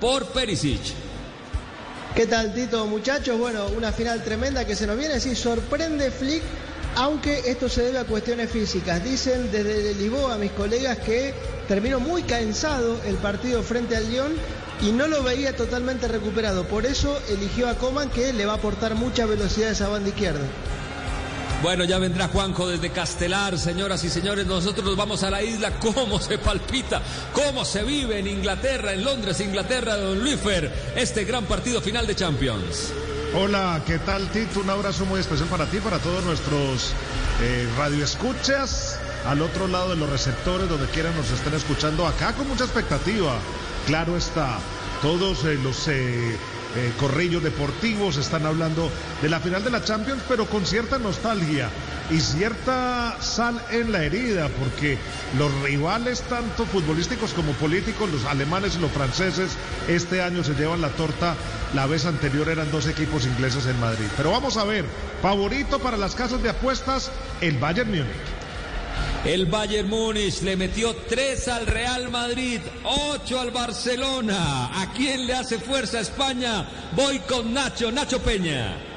por Perisic. ¿Qué tal, Tito, muchachos? Bueno, una final tremenda que se nos viene. Sí, sorprende Flick, aunque esto se debe a cuestiones físicas. Dicen desde Lisboa mis colegas que terminó muy cansado el partido frente al Lyon y no lo veía totalmente recuperado. Por eso eligió a Coman, que le va a aportar mucha velocidad a esa banda izquierda. Bueno, ya vendrá Juanjo desde Castelar, señoras y señores. Nosotros nos vamos a la isla. ¿Cómo se palpita? ¿Cómo se vive en Inglaterra, en Londres, Inglaterra, don Luifer, este gran partido final de Champions? Hola, ¿qué tal, Tito? Un abrazo muy especial para ti, para todos nuestros eh, radioescuchas al otro lado de los receptores, donde quiera nos estén escuchando acá con mucha expectativa. Claro está, todos eh, los eh, eh, corrillos deportivos están hablando de la final de la Champions, pero con cierta nostalgia y cierta sal en la herida, porque los rivales, tanto futbolísticos como políticos, los alemanes y los franceses, este año se llevan la torta. La vez anterior eran dos equipos ingleses en Madrid. Pero vamos a ver, favorito para las casas de apuestas, el Bayern Múnich. El Bayern Múnich le metió 3 al Real Madrid, 8 al Barcelona. ¿A quién le hace fuerza España? Voy con Nacho, Nacho Peña.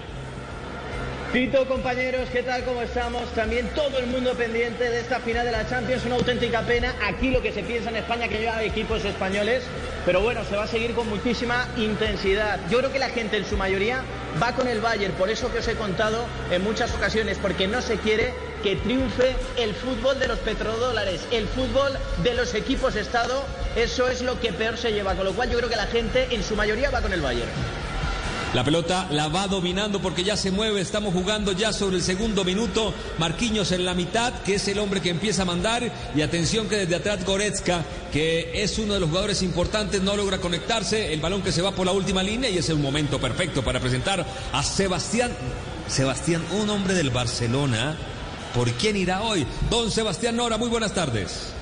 Tito, compañeros, ¿qué tal? ¿Cómo estamos? También todo el mundo pendiente de esta final de la Champions. Una auténtica pena. Aquí lo que se piensa en España que lleva equipos españoles. Pero bueno, se va a seguir con muchísima intensidad. Yo creo que la gente en su mayoría va con el Bayern. Por eso que os he contado en muchas ocasiones. Porque no se quiere que triunfe el fútbol de los petrodólares. El fútbol de los equipos Estado. Eso es lo que peor se lleva. Con lo cual yo creo que la gente en su mayoría va con el Bayern. La pelota la va dominando porque ya se mueve. Estamos jugando ya sobre el segundo minuto. Marquinhos en la mitad, que es el hombre que empieza a mandar. Y atención que desde atrás Goretzka, que es uno de los jugadores importantes, no logra conectarse. El balón que se va por la última línea y es un momento perfecto para presentar a Sebastián. Sebastián, un hombre del Barcelona. ¿Por quién irá hoy? Don Sebastián Nora, muy buenas tardes.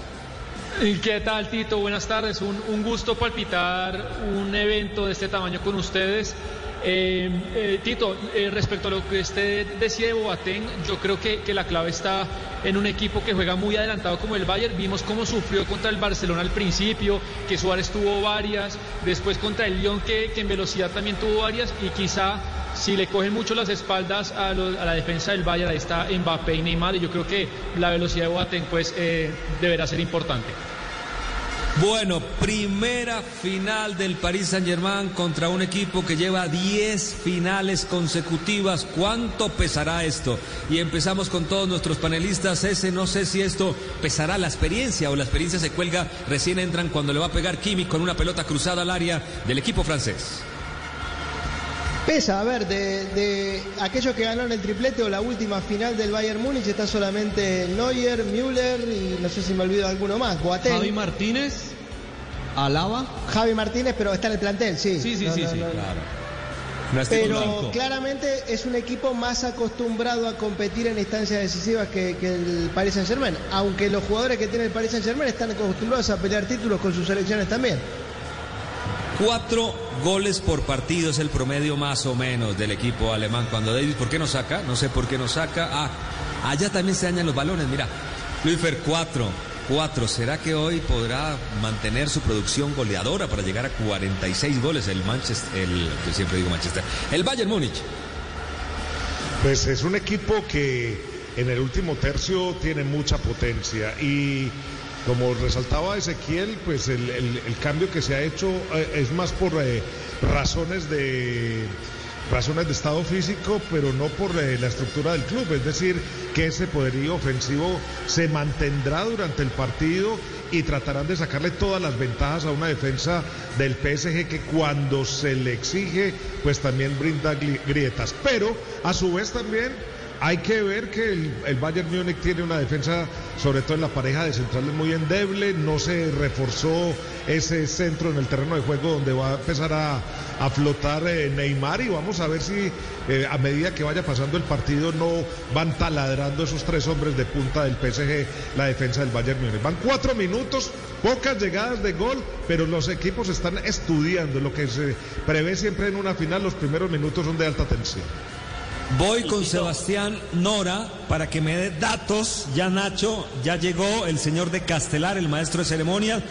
¿Qué tal, Tito? Buenas tardes. Un gusto palpitar un evento de este tamaño con ustedes. Eh, eh, Tito, eh, respecto a lo que usted decía de Boateng, yo creo que, la clave está en un equipo que juega muy adelantado como el Bayern. Vimos cómo sufrió contra el Barcelona al principio, que Suárez tuvo varias, después contra el Lyon que, en velocidad también tuvo varias y quizá si le cogen mucho las espaldas a, a, la defensa del Bayern, ahí está Mbappé y Neymar y yo creo que la velocidad de Boateng pues deberá ser importante. Bueno, primera final del Paris Saint-Germain contra un equipo que lleva 10 finales consecutivas. ¿Cuánto pesará esto? Y empezamos con todos nuestros panelistas. Ese no sé si esto pesará la experiencia o la experiencia se cuelga. Recién entran cuando le va a pegar Kimi con una pelota cruzada al área del equipo francés. Pesa, a ver, de, de, aquellos que ganaron el triplete o la última final del Bayern Múnich está solamente Neuer, Müller y no sé si me olvido alguno más, Boateng. Javi Martínez, Alaba. Javi Martínez, pero está en el plantel, sí. Sí, sí, no, sí, no, sí, no, claro. No pero claramente es un equipo más acostumbrado a competir en instancias decisivas que, que el Paris Saint Germain, aunque los jugadores que tiene el Paris Saint Germain están acostumbrados a pelear títulos con sus selecciones también. Cuatro goles por partido es el promedio más o menos del equipo alemán. Cuando Davis, ¿por qué no saca? No sé por qué no saca. Ah, allá también se dañan los balones. Mira, Luifer, cuatro. Cuatro. ¿Será que hoy podrá mantener su producción goleadora para llegar a 46 goles el Manchester, el, yo siempre digo Manchester, el Bayern Múnich? Pues es un equipo que en el último tercio tiene mucha potencia y como resaltaba Ezequiel, pues el, cambio que se ha hecho eh, es más por eh, razones de razones de estado físico, pero no por eh, la estructura del club. Es decir, que ese poderío ofensivo se mantendrá durante el partido y tratarán de sacarle todas las ventajas a una defensa del PSG que cuando se le exige, pues también brinda grietas. Pero a su vez también hay que ver que el, Bayern Múnich tiene una defensa, sobre todo en la pareja de centrales, muy endeble. No se reforzó ese centro en el terreno de juego donde va a empezar a, a flotar eh, Neymar. Y vamos a ver si eh, a medida que vaya pasando el partido no van taladrando esos tres hombres de punta del PSG la defensa del Bayern Múnich. Van cuatro minutos, pocas llegadas de gol, pero los equipos están estudiando lo que se prevé siempre en una final. Los primeros minutos son de alta tensión. Voy con Sebastián Nora para que me dé datos. Ya Nacho, ya llegó el señor de Castelar, el maestro de ceremonias.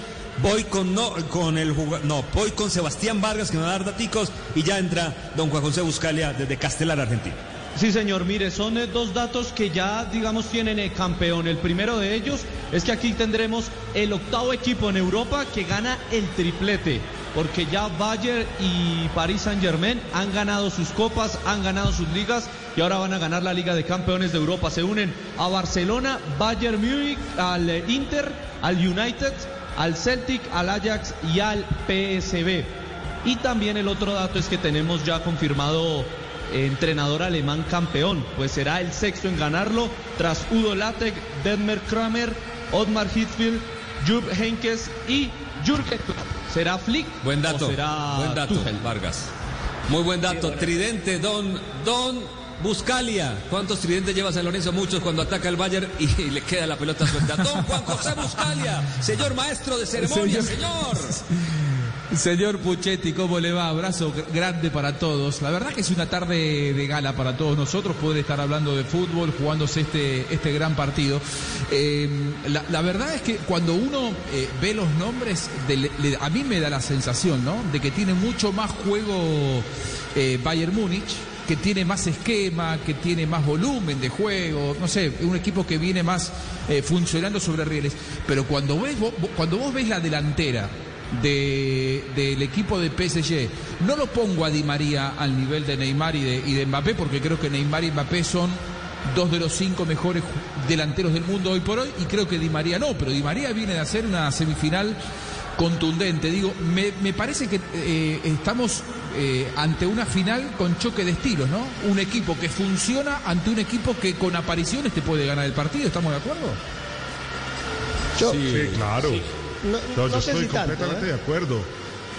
Voy con no con el no, voy con Sebastián Vargas que me va a dar daticos y ya entra don Juan José Buscalia desde Castelar, Argentina. Sí, señor, mire, son eh, dos datos que ya, digamos, tienen el campeón. El primero de ellos es que aquí tendremos el octavo equipo en Europa que gana el triplete, porque ya Bayern y Paris Saint-Germain han ganado sus copas, han ganado sus ligas y ahora van a ganar la Liga de Campeones de Europa. Se unen a Barcelona, Bayern Múnich, al eh, Inter, al United, al Celtic, al Ajax y al PSB. Y también el otro dato es que tenemos ya confirmado entrenador alemán campeón, pues será el sexto en ganarlo tras Udo Lattek, Detmer Kramer, Otmar Hitzfeld, Jupp Heynckes y Jürgen. ¿Será Flick Buen dato, o será buen dato, Tuchel? Vargas. Muy buen dato. Tridente, don, don Buscalia. ¿Cuántos tridentes lleva San Lorenzo? Muchos cuando ataca el Bayern y, le queda la pelota suelta. Don Juan José Buscalia, señor maestro de ceremonia, señor. Señor Puchetti, ¿cómo le va? Abrazo gr- grande para todos. La verdad que es una tarde de gala para todos nosotros poder estar hablando de fútbol, jugándose este, este gran partido. Eh, la, verdad es que cuando uno eh, ve los nombres, a mí me da la sensación, ¿no? De que tiene mucho más juego eh, Bayern Múnich que tiene más esquema, que tiene más volumen de juego, no sé, un equipo que viene más funcionando sobre rieles. Pero cuando ves, vos- cuando vos ves la delantera de- del equipo de PSG, no lo pongo a Di María al nivel de Neymar y de, y de Mbappé, porque creo que Neymar y Mbappé son dos de los cinco mejores delanteros del mundo hoy por hoy, y creo que Di María no, pero Di María viene de hacer una semifinal contundente. Digo, me, me parece que eh, estamos eh, ante una final con choque de estilos, ¿no? Un equipo que funciona ante un equipo que con apariciones te puede ganar el partido, ¿estamos de acuerdo? Yo, Sí, claro. No, No, no yo sé estoy si tanto, completamente ¿eh? de acuerdo.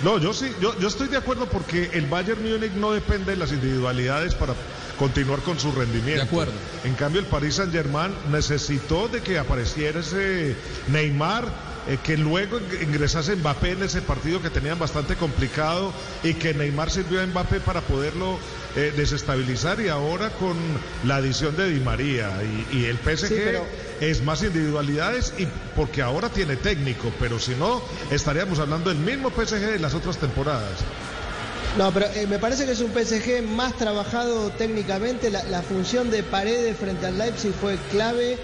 No, yo sí, yo, yo estoy de acuerdo porque el Bayern Múnich no depende de las individualidades para continuar con su rendimiento. De acuerdo. En cambio, el Paris Saint Germain necesitó de que apareciera ese Neymar, eh, que luego ing- ingresase Mbappé en ese partido que tenían bastante complicado y que Neymar sirvió a Mbappé para poderlo eh, desestabilizar y ahora con la adición de Di María y, y el PSG Sí, pero- es más individualidades y porque ahora tiene técnico, pero si no estaríamos hablando del mismo PSG de las otras temporadas. No, pero eh, me parece que es un PSG más trabajado técnicamente. La, función de Paredes frente al Leipzig fue clave.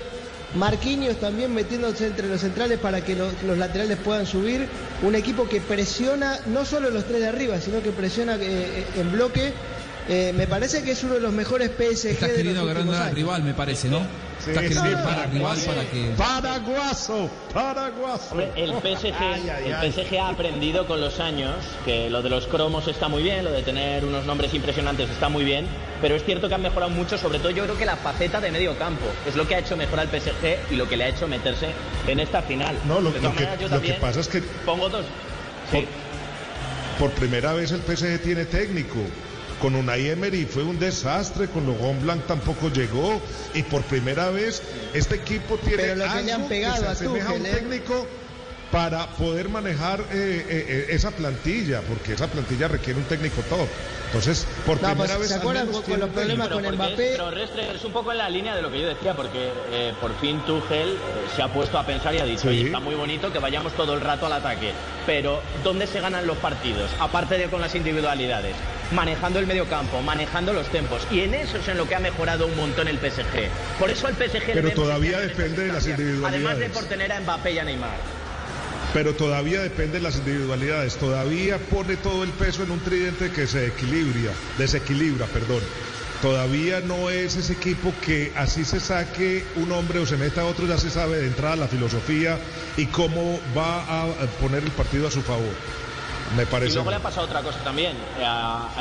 Marquinhos también metiéndose entre los centrales para que, lo- que los laterales puedan subir. Un equipo que presiona no solo los tres de arriba, sino que presiona eh, en bloque. Eh, me parece que es uno de los mejores PSG Estás de queriendo los agarrar al rival, me parece, ¿no? Sí, Estás queriendo sí, al rival para que... Paraguaso, Paraguaso. Hombre, el PSG, Ay, ay, el ay. PSG ha aprendido con los años que lo de los cromos está muy bien, lo de tener unos nombres impresionantes está muy bien, pero es cierto que han mejorado mucho, sobre todo yo creo que la faceta de medio campo es lo que ha hecho mejorar el PSG y lo que le ha hecho meterse en esta final. No, lo- De lo que- yo lo que pasa es que- pongo dos. Sí. Por primera vez el PSG tiene técnico. Con Unai Emery fue un desastre, con Logan Blanc tampoco llegó y por primera vez este equipo tiene Pero lo que le han algo se a asemeja a un ¿eh? Para poder manejar eh, eh, eh, esa plantilla, porque esa plantilla requiere un técnico top. Entonces, por No, primera pues, vez ¿se acuerdan con los un problemas con porque Mbappé? Es, pero Restre, es un poco en la línea de lo que yo decía, porque eh, por fin Tuchel eh, se ha puesto a pensar y ha dicho, Sí. "Oye, está muy bonito que vayamos todo el rato al ataque, pero ¿dónde se ganan los partidos? Aparte de con las individualidades, manejando el medio campo, manejando los tempos, y en eso es en lo que ha mejorado un montón el PSG. Por eso el PSG... Pero todavía depende de las instancias, Además de individualidades. por tener a Mbappé y a Neymar. Pero todavía depende de las individualidades, todavía pone todo el peso en un tridente que se equilibra, desequilibra, perdón. Todavía no es ese equipo que así se saque un hombre o se meta otro, ya se sabe de entrada la filosofía y cómo va a poner el partido a su favor. Me Y parece. luego le ha pasado otra cosa también. Eh,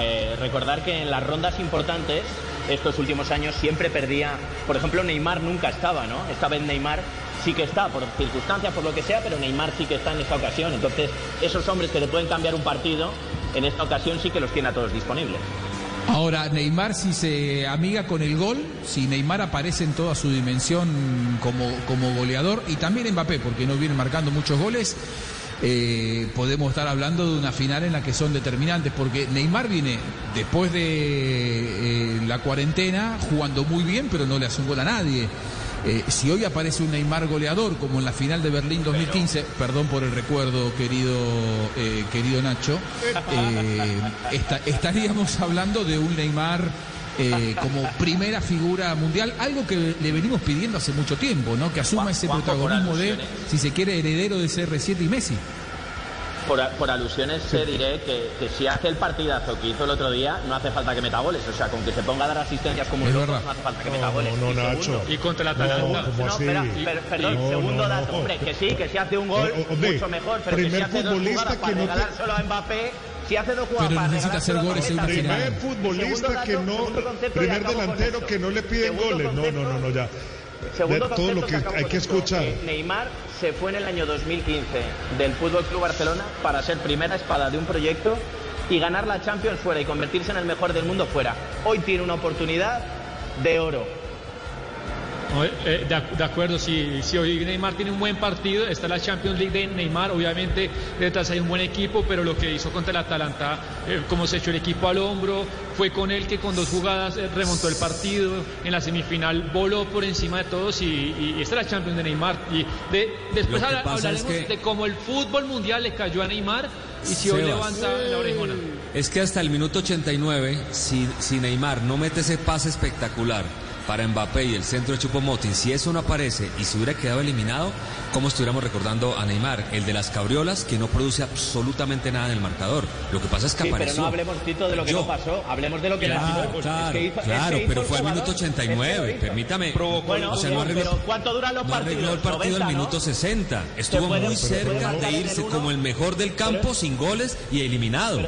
eh, recordar que en las rondas importantes, estos últimos años, siempre perdía. Por ejemplo, Neymar nunca estaba, ¿no? Esta vez Neymar sí que está, por circunstancias, por lo que sea, pero Neymar sí que está en esta ocasión. Entonces, esos hombres que le pueden cambiar un partido, en esta ocasión sí que los tiene a todos disponibles. Ahora, Neymar si se amiga con el gol, si Neymar aparece en toda su dimensión como, como goleador y también Mbappé, porque no viene marcando muchos goles, eh, podemos estar hablando de una final en la que son determinantes, porque Neymar viene después de eh, la cuarentena jugando muy bien, pero no le hace un gol a nadie. Eh, si hoy aparece un Neymar goleador, como en la final de Berlín 2015, perdón por el recuerdo, querido, eh, querido Nacho, eh, esta- estaríamos hablando de un Neymar eh, como primera figura mundial, algo que le venimos pidiendo hace mucho tiempo, ¿no? Que asuma ese protagonismo de, si se quiere, heredero de CR7 y Messi. Por, a- por alusiones te diré que, que si hace el partidazo que hizo el otro día, no hace falta que meta goles. O sea, con que se ponga a dar asistencias como un loco, no hace falta que meta No, goles. no, Y no, segundo- Nacho. Y contra No, Atalanta. ¿cómo No, así? espera, per- perdón, No, segundo no, dato, no. hombre, que sí, que si hace un gol, O- hombre, mucho mejor, pero que si primer hace dos futbolista jugadas para que no te- regalárselo a Mbappé, si hace dos jugadas Pero para necesita hacer goles en una final. Primer futbolista dato, que no, y primer delantero que no le piden Segundo goles. No, no, no, no, ya. Segundo De todo lo que hay que esto, escuchar. que Neymar se fue en el año 2015 del Fútbol Club Barcelona para ser primera espada de un proyecto y ganar la Champions fuera y convertirse en el mejor del mundo fuera. Hoy tiene una oportunidad de oro. No, eh, de, ac- de acuerdo, si, si hoy Neymar tiene un buen partido, está la Champions League de Neymar, obviamente detrás hay un buen equipo, pero lo que hizo contra el Atalanta, eh, como se echó el equipo al hombro, fue con él que con dos jugadas eh, remontó el partido, en la semifinal voló por encima de todos y, y, y esta es la Champions de Neymar. Y de, después hablaremos es que- de cómo el fútbol mundial le cayó a Neymar y si hoy levanta la orejona. Es que hasta el minuto 89, si, si Neymar no mete ese pase espectacular para Mbappé y el centro de Chupomotin, si eso no aparece y se hubiera quedado eliminado, ¿cómo estuviéramos recordando a Neymar? El de las cabriolas que no produce absolutamente nada en el marcador. Lo que pasa es que Sí, pero apareció. no hablemos, Tito, de lo que Yo- no pasó. Hablemos de lo que Claro, pasó. Claro, es que hizo- es que claro, pero fue al minuto Es que 89, permítame. Bueno, o sea, no arregló, pero ¿cuánto duran los no arregló partidos? el partido 90, al ¿no? minuto 60. Estuvo puede- muy cerca de el irse como el mejor del campo, sin goles y eliminado.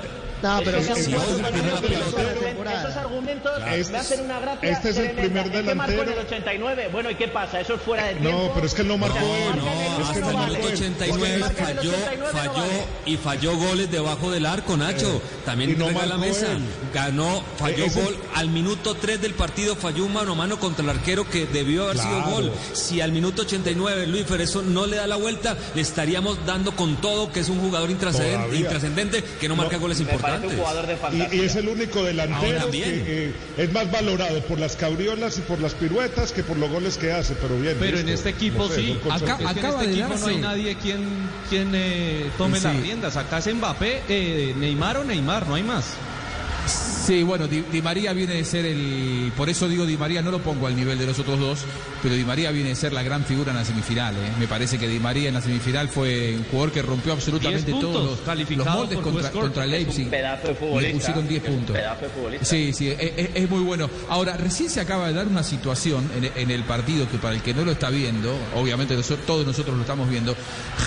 No, pero si hoy argumentos- perdió la pelota- Esos argumentos Este me es- hacen una gracia. este es el primer ¿En qué marcó en el delantero? 89? Bueno, ¿y qué pasa? Eso es fuera de tiempo. No, pero es que él no marcó. No, el es que hasta no el marcó minuto él. 89 Marca en el falló, 89 no falló vale. y falló goles debajo del arco, Nacho. También y no la mesa. él. Ganó, falló Eh, ese- gol. Al minuto 3 del partido falló un mano a mano contra el arquero que debió haber sido gol. Si al minuto 89 Luis Fer eso no le da la vuelta, le estaríamos dando con todo que es un jugador intrascendente, que no marca goles Me un jugador de Y, fantasía. y es el único delantero que eh, es más valorado por las cabriolas y por las piruetas que por los goles que hace, pero bien. Pero en este equipo No sé, sí. Acá, es que en este equipo no hay nadie quien, quien eh, tome Sí. las riendas. Acá es Mbappé, eh, Neymar o Neymar, no hay más. Sí, bueno, Di, Di María viene de ser el. Por eso digo Di María, no lo pongo al nivel de los otros dos, pero Di María viene de ser la gran figura en la semifinal. ¿eh? Me parece que Di María en la semifinal fue un jugador que rompió absolutamente 10 puntos, todos los, los moldes contra, contra Leipzig. Un pedazo de Le pusieron 10 Es un puntos. pedazo de futbolista. Sí, sí, es, muy bueno. Ahora, recién se acaba de dar una situación en, en el partido que para el que no lo está viendo, obviamente todos nosotros lo estamos viendo,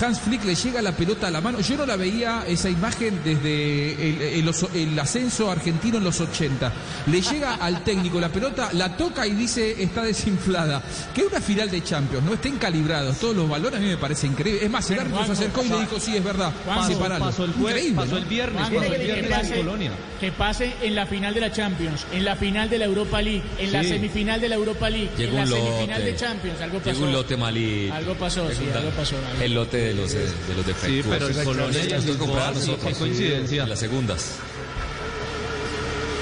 Hans Flick le llega la pelota a la mano. Yo no la veía esa imagen desde el, el oso- el ascenso argentino en los 80. Le llega al técnico la pelota, la toca y dice está desinflada. Que una final de Champions no estén calibrados todos los balones, a mí me parece increíble. Es más, el árbitro se acercó y le dijo, sí, es verdad, el jueves, Increíble, pasó ¿no? el viernes, Juan, pasó el que viernes en pase- Colonia. Que pase en la final de la Champions, en la final de la Europa League, en la semifinal de la Europa League, Llegó en la un semifinal lote. de Champions. Algo pasó. Llegó un lote malito. Algo pasó, sí, algo pasó, algo. El lote de los, eh, de los defectos. Sí, pero en Colonia y en Hay que comprar Lisboa, sí, nosotros. qué coincidencia. En las segundas.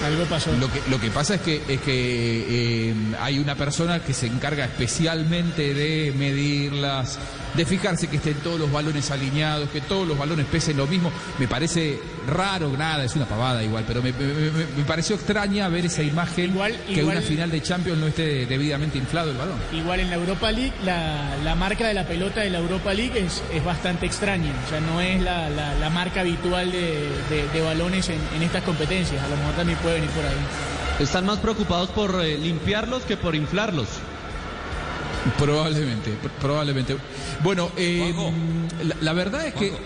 Lo que, lo que pasa es que, es que eh, hay una persona que se encarga especialmente de medirlas, de fijarse que estén todos los balones alineados, que todos los balones pesen lo mismo. Me parece raro, nada, es una pavada igual, pero me, me- me- me pareció extraña ver esa imagen Igual- que igual- una final de Champions no esté debidamente inflado el balón. Igual en la Europa League, la, la marca de la pelota de la Europa League es, es bastante extraña. O sea, no es la, la- la marca habitual de, de- de balones en, en estas competencias. A lo mejor también puede venir por ahí. Están más preocupados por eh, limpiarlos que por inflarlos. Probablemente, pr- probablemente. Bueno, eh, la, la verdad es que Juanjo.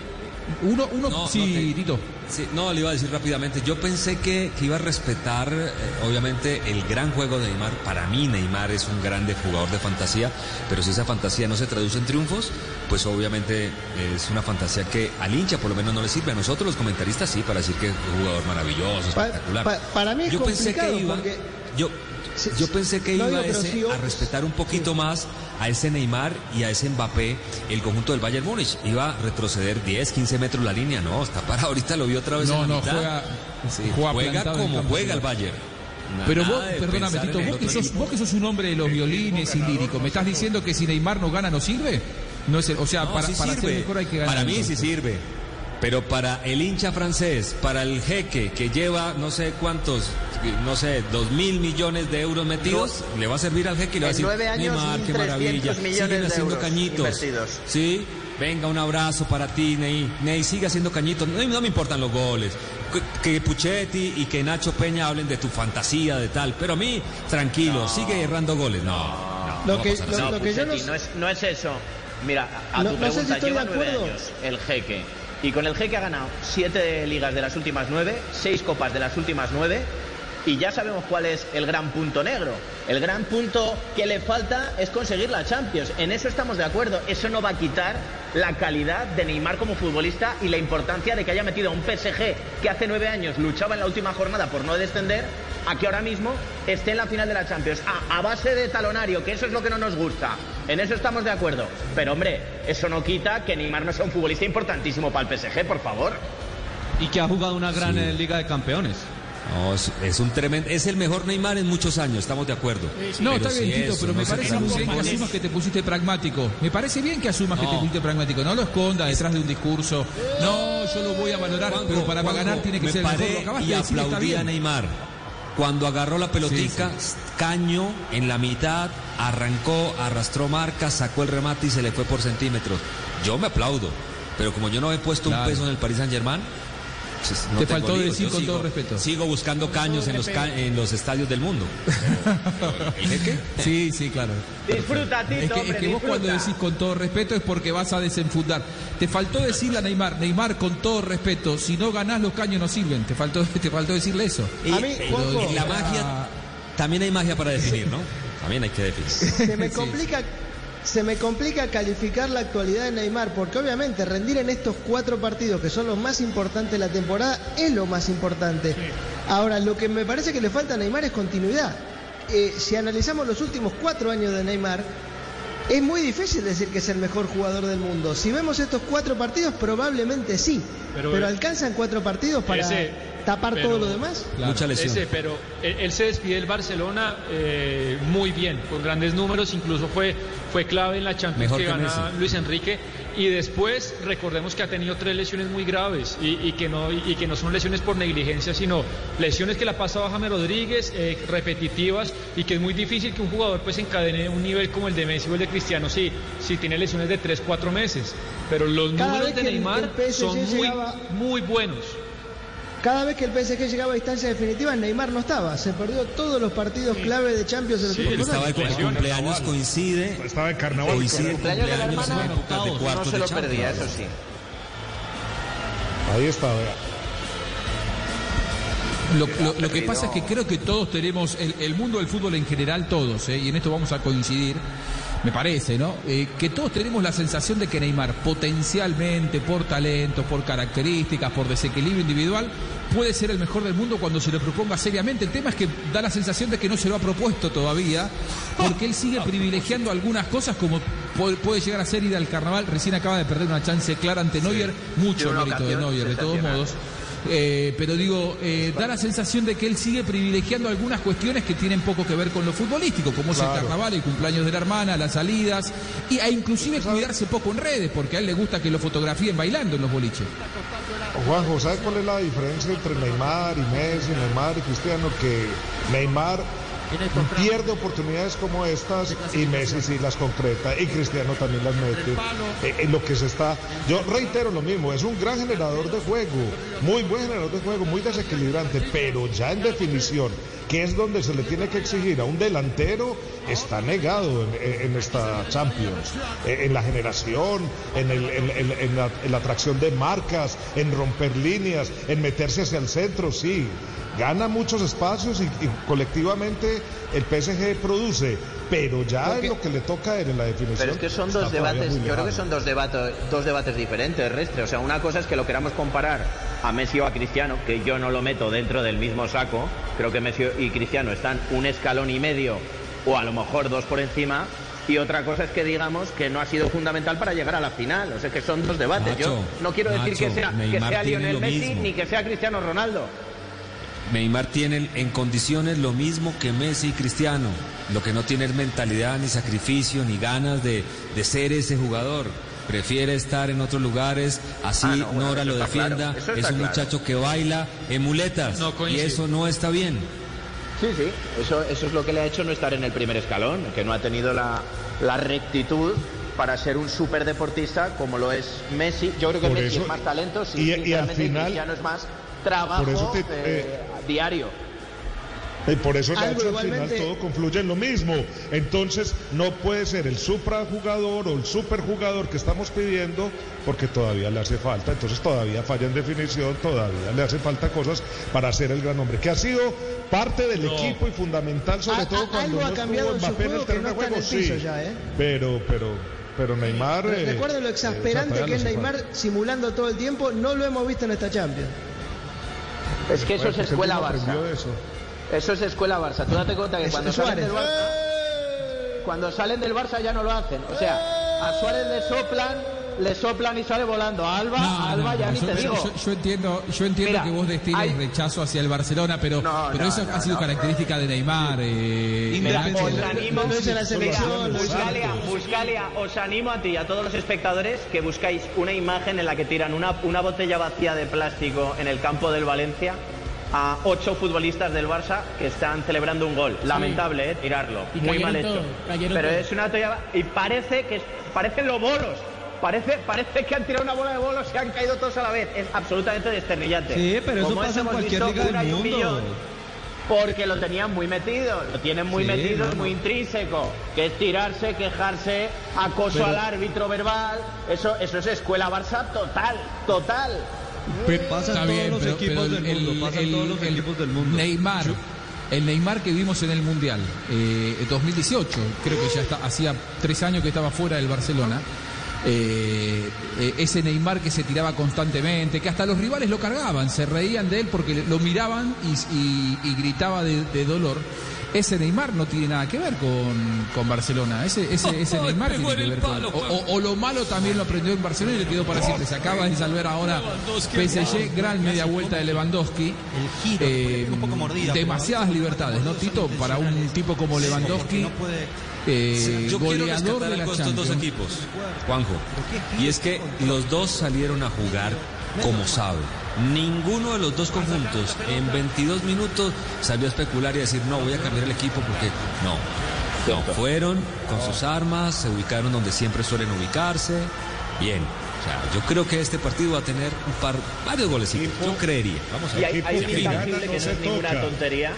uno, uno, No, sí, no te- Tito. Sí, no, le iba a decir rápidamente. Yo pensé que, que iba a respetar, eh, obviamente, el gran juego de Neymar. Para mí, Neymar es un grande jugador de fantasía, pero si esa fantasía no se traduce en triunfos, pues obviamente es una fantasía que al hincha por lo menos no le sirve. A nosotros, los comentaristas, sí, para decir que es un jugador maravilloso, espectacular. pa- para mí es yo pensé que iba, porque- yo, Sí, yo pensé que No, iba ese sí, a respetar un poquito más a ese Neymar y a ese Mbappé, el conjunto del Bayern Múnich. Iba a retroceder 10, 15 metros la línea. No, está para ahorita, lo vi otra vez No, en la no, mitad. juega- Sí, juega juega plantado en el como juega el. Bayern. Pero vos, perdóname, Tito, vos que, sos, vos que sos un hombre de los violines y lírico, ¿me estás diciendo que si Neymar no gana no sirve? No es el- o sea, No, para, sí para ser mejor hay que ganar. Para mí sí sirve. Pero para el hincha francés, para el jeque que lleva no sé cuántos, no sé, dos mil millones de euros metidos, le va a servir al jeque y le va a decir, nueve años, Neymar, qué 1.300 maravilla, millones siguen haciendo cañitos. invertidos. Sí, venga, un abrazo para ti, Ney. Ney, sigue haciendo cañitos. No, no me importan los goles. Que, que Puchetti y que Nacho Peña hablen de tu fantasía, de tal. Pero a mí, tranquilo, sigue errando goles. No, no, Lo no que- lo- lo yo no- no, es, no es eso. Mira, a No- tu no sé si pregunta, estoy de lleva nueve acuerdo. años el jeque. Y con el jeque ha ganado siete ligas de las últimas nueve, seis copas de las últimas nueve. Y ya sabemos cuál es el gran punto negro. El gran punto que le falta es conseguir la Champions. En eso estamos de acuerdo. Eso no va a quitar la calidad de Neymar como futbolista y la importancia de que haya metido a un PSG que hace nueve años luchaba en la última jornada por no descender a que ahora mismo esté en la final de la Champions. A, a base de talonario, que eso es lo que no nos gusta. En eso estamos de acuerdo. Pero hombre, eso no quita que Neymar no sea un futbolista importantísimo para el PSG, por favor. Y que ha jugado una gran Sí. eh, Liga de Campeones. No, es, es un tremendo, es el mejor Neymar en muchos años, estamos de acuerdo. No, Pero está bien, si Tito, eso pero no me parece muy bien en que asumas que te pusiste pragmático. Me parece bien que asumas que te pusiste pragmático. No lo escondas detrás de un discurso. No, yo lo voy a valorar, Juanjo, pero para Juanjo, ganar tiene que me ser el mejor. paré Lo acabaste y de decir, está aplaudí a. Neymar. Cuando agarró la pelotica, caño en la mitad, arrancó, arrastró marcas, sacó el remate y se le fue por centímetros. Yo me aplaudo, pero como yo no he puesto Claro. un peso en el Paris Saint Germain, no Te faltó líos. decir Yo con sigo- todo respeto. Sigo buscando caños en los, ca- en los estadios del mundo. Sí, sí, claro. Disfruta, Tito, Es que, es hombre, que vos cuando decís con todo respeto es porque vas a desenfundar. Te faltó decirle a Neymar, Neymar, con todo respeto, si no ganás los caños no sirven. Te faltó, te faltó decirle eso. Y A mí, pero Juanjo, la magia, también hay magia para definir, ¿no? También hay que definir. Se me Sí. Se me complica calificar la actualidad de Neymar, porque obviamente rendir en estos cuatro partidos, que son los más importantes de la temporada, es lo más importante. Ahora, lo que me parece que le falta a Neymar es continuidad. Eh, si analizamos los últimos cuatro años de Neymar, es muy difícil decir que es el mejor jugador del mundo. Si vemos estos cuatro partidos, probablemente sí. Pero, Pero, eh, alcanzan cuatro partidos para ese- tapar pero- todo lo demás. Mucha lesión. Ese, pero él, él se despide del Barcelona eh, muy bien, con grandes números, incluso fue, fue clave en la Champions Mejor que que gana Messi. Luis Enrique. Y después recordemos que ha tenido tres lesiones muy graves y, y que, no, y que no son lesiones por negligencia, sino lesiones que la pasaba James Rodríguez, eh, repetitivas, y que es muy difícil que un jugador pues encadene un nivel como el de Messi o el de Cristiano si, si tiene lesiones de tres, cuatro meses. Pero los Cada números de Neymar son muy, llegaba- muy buenos. Cada vez que el PSG llegaba a instancias definitivas, Neymar no estaba. Se perdió todos los partidos clave de Champions en los Sí, últimos Estaba lesiones, cumpleaños coincide. Estaba en carnaval. Coincide el cumpleaños de la hermana, de no se de lo perdía, eso sí. Ahí está, vea. Lo, lo- lo que pasa es que creo que todos tenemos, el, el mundo del fútbol en general, todos, ¿eh? y en esto vamos a coincidir, me parece, ¿no? Eh, que todos tenemos la sensación de que Neymar, potencialmente, por talento, por características, por desequilibrio individual, puede ser el mejor del mundo cuando se lo proponga seriamente. El tema es que da la sensación de que no se lo ha propuesto todavía, porque él sigue privilegiando algunas cosas como puede, llegar a ser ir al carnaval. Recién acaba de perder una chance clara ante Neuer, mucho mérito de Neuer, de todos modos. Eh, pero digo, eh, da la sensación de que él sigue privilegiando algunas cuestiones que tienen poco que ver con lo futbolístico, como es el carnaval, el cumpleaños de la hermana, las salidas, y a inclusive cuidarse poco en redes, porque a él le gusta que lo fotografíen bailando en los boliches. Juanjo, ¿sabes cuál es la diferencia entre Neymar y Messi, Neymar y Cristiano? Que Neymar pierde oportunidades como estas y Messi sí las concreta y Cristiano también las mete. Eh, En lo que se está, yo reitero lo mismo, es un gran generador de juego, muy buen generador de juego, muy desequilibrante, pero ya en definición, que es donde se le tiene que exigir a un delantero, está negado en, en esta Champions, Eh, en la generación, en, el- en- en- en la, en la atracción de marcas, en romper líneas, en meterse hacia el centro, sí. Gana muchos espacios y, y colectivamente el PSG produce, pero ya en lo que le toca a él en la definición. Pero es que son dos debates, yo creo que son dos debates, dos debates diferentes, Restre. O sea, una cosa es que lo queramos comparar a Messi o a Cristiano, que yo no lo meto dentro del mismo saco. Creo que Messi y Cristiano están un escalón y medio o a lo mejor dos por encima. Y otra cosa es que digamos que no ha sido fundamental para llegar a la final. O sea, que son dos debates. yo no quiero decir que sea, que sea Lionel Messi mismo. ni que sea Cristiano Ronaldo. Neymar tiene en condiciones lo mismo que Messi y Cristiano. Lo que no tiene es mentalidad, ni sacrificio, ni ganas de, de ser ese jugador. Prefiere estar en otros lugares, así Ah, no, bueno, Nora lo defienda. claro, es un claro. muchacho que baila en muletas. No y eso no está bien. Sí, sí, eso, eso es lo que le ha hecho no estar en el primer escalón, que no ha tenido la, la rectitud para ser un superdeportista como lo es Messi. Yo creo que Por Messi eso- es más talento, sí, y- y al final- Cristiano es más trabajo Por eso te- eh, eh, diario. Y por eso Algo Nacho, al final todo confluye en lo mismo. Entonces no puede ser el suprajugador o el superjugador que estamos pidiendo porque todavía le hace falta. Entonces todavía falla en definición, todavía le hace falta cosas para ser el gran hombre. Que ha sido parte del equipo y fundamental, sobre A- todo a- cuando algo no ha cambiado estuvo Mbappé en el terreno de juego, sí. ya, ¿eh? Pero, pero, pero Neymar. Re- eh, Recuerden lo eh, exasperante que es Neymar simulando todo el tiempo. No lo hemos visto en esta Champions. Es que eso es escuela Barça. eso. Eso es escuela Barça. Tú date cuenta que Es- cuando salen del Barça, cuando salen del Barça ya no lo hacen. O sea, a Suárez le soplan, le soplan y sale volando. A Alba, No, a Alba no, ya no, ni yo, te yo- digo. yo- yo entiendo, yo entiendo Mira, que vos destiles hay- rechazo hacia el Barcelona, pero, No, pero no, eso no, ha sido no. característica de Neymar. Eh, Nacho. os animo, Buscalia, Buscalia, os animo a ti y a todos los espectadores que buscáis una imagen en la que tiran una, una botella vacía de plástico en el campo del Valencia a ocho futbolistas del Barça que están celebrando un gol. Lamentable, ¿eh? Tirarlo. Y Muy mal hecho. cayeron Pero todos. es una botella y parece que es- parecen los bolos. Parece, parece que han tirado una bola de bolos y han caído todos a la vez. Es absolutamente desternillante. Sí, pero eso Como pasa en hemos cualquier liga del mundo. millón. Porque lo tenían muy metido, lo tienen muy Sí, metido, no, muy no. intrínseco, que es tirarse, quejarse, acoso Pero- al árbitro verbal, eso, eso es escuela Barça total, total. Pero- Pasa todos bien, los pero- equipos pero del mundo, pasa en todos los equipos del mundo. Neymar, el Neymar que vimos en el Mundial, eh, 2018, creo que ya está, hacía tres años que estaba fuera del Barcelona. Eh, eh, ese Neymar que se tiraba constantemente, que hasta los rivales lo cargaban, se reían de él porque lo miraban y, y- y gritaba de, de dolor. Ese Neymar no tiene nada que ver con, con Barcelona. Ese, ese, ese Ay, Neymar tiene en que ver con. O, Juan. o- o lo malo también lo aprendió en Barcelona y le quedó para siempre. Se acaba de salvar ahora PSG, gran media vuelta de Lewandowski. giro, Eh, un poco mordida, demasiadas libertades, ¿no, Tito? Para un tipo como Lewandowski, eh, Yo quiero goleador rescatar de la algo de estos dos equipos, Juanjo. Y es que los dos salieron a jugar como saben. Ninguno de los dos conjuntos en 22 minutos salió a especular y a decir, no, voy a cambiar el equipo porque no. No, fueron con sus armas, se ubicaron donde siempre suelen ubicarse. Bien. O sea, yo creo que este partido va a tener un par, varios golecitos. Yo creería. Vamos a Y ver. hay, hay un que intangible gana que no es ninguna tontería.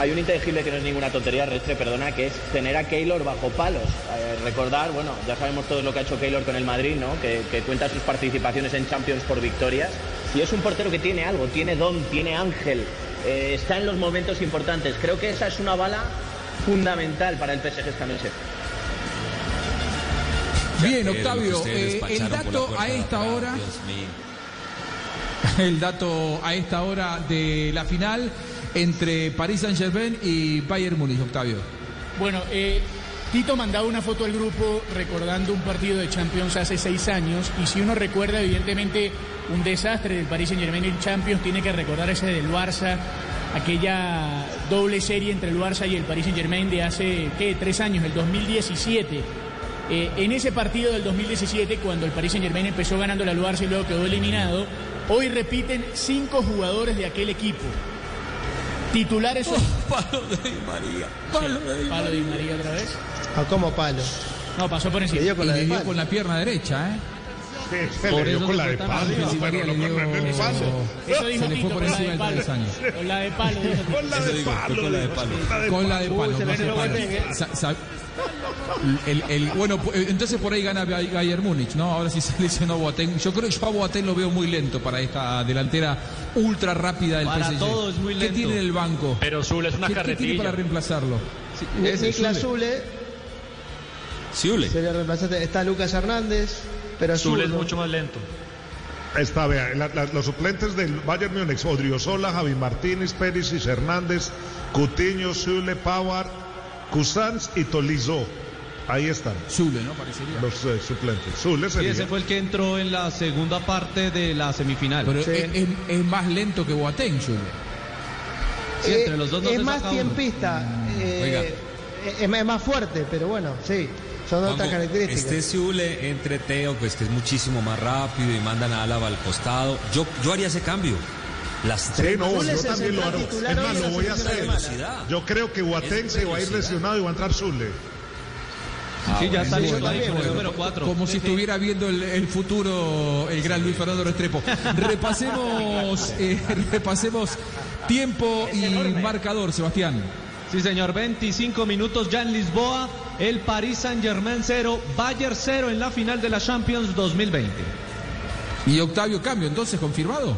Hay un intangible que no es ninguna tontería, Restre, perdona, que es tener a Keylor bajo palos. Eh, recordar, bueno, ya sabemos todo lo que ha hecho Keylor con el Madrid, ¿no? Que, que cuenta sus participaciones en Champions por victorias. Y es un portero que tiene algo, tiene don, tiene ángel, eh, está en los momentos importantes. Creo que esa es una bala fundamental para el PSG esta noche. Bien, Octavio, eh, el dato a esta atrás, hora, el dato a esta hora de la final entre Paris Saint Germain y Bayern Múnich, Octavio. Bueno, eh, Tito mandaba una foto al grupo recordando un partido de Champions hace seis años y si uno recuerda evidentemente un desastre del Paris Saint Germain en Champions, tiene que recordar ese del Barça, aquella doble serie entre el Barça y el Paris Saint Germain de hace, ¿qué? Tres años, el 2017. Eh, en ese partido del 2017, cuando el Paris Saint Germain empezó ganando al Barça y luego quedó eliminado, hoy repiten cinco jugadores de aquel equipo. Titulares son... Palo de Di María. Palo de Di Palo María. Di María otra vez. Como palo. No, pasó por Le encima. dio con Y la le de dio con la pierna derecha, ¿eh? Se Por le dio con la fue de palo, pero no con el palo. Eso dijo Se le fue Tito, por con la encima de del palo. Con la de palo. Con la de palo. con la de palo. con la de el- el- bueno, eh, entonces por ahí gana Bay- Bayern Múnich, ¿no? Ahora sí se lesionó Boateng. Yo creo que yo a Boateng lo veo muy lento para esta delantera ultra rápida del Para PSG. todo es muy ¿Qué tiene en el banco? Pero Zul es una ¿Qué, qué tiene carretilla. para reemplazarlo? Ese Niklas Zule. Zule Siule. sería reemplazante. Está Lucas Hernández, pero es zurdo. mucho más lento. Está, vea, la- la- los suplentes del Bayern Múnich, Odriozola, Javi Martínez, Pérez Hernández, Cutiño, Zule, Pavard, Cusans y Tolizó. Ahí están Zule, ¿no? Parecería. los eh, suplentes. Zule Sí, sería. ese fue el que entró en la segunda parte de la semifinal. Pero Sí. es, es- es más lento que Boateng, Zule. Sí, entre los dos no es se más tiempista, eh, Oiga. es, es más fuerte, pero bueno, sí, son otras características. Este Zule entre Teo, pues que es muchísimo más rápido y mandan a Álava al costado. Yo, yo haría ese cambio. Las Sí, tres no, Zule yo también lo titular Es más, lo voy a hacer. Yo creo que Boateng Es se va a ir lesionado y va a entrar Zule. Sí, ya está sí, listo número 4. Como si estuviera viendo el, el futuro el gran Luis Fernando Restrepo. Repasemos, eh, repasemos tiempo y marcador, Sebastián. Sí, señor, 25 minutos ya en Lisboa. El Paris Saint-Germain 0, Bayern 0 en la final de la Champions 2020. Y Octavio Cambio, entonces, confirmado.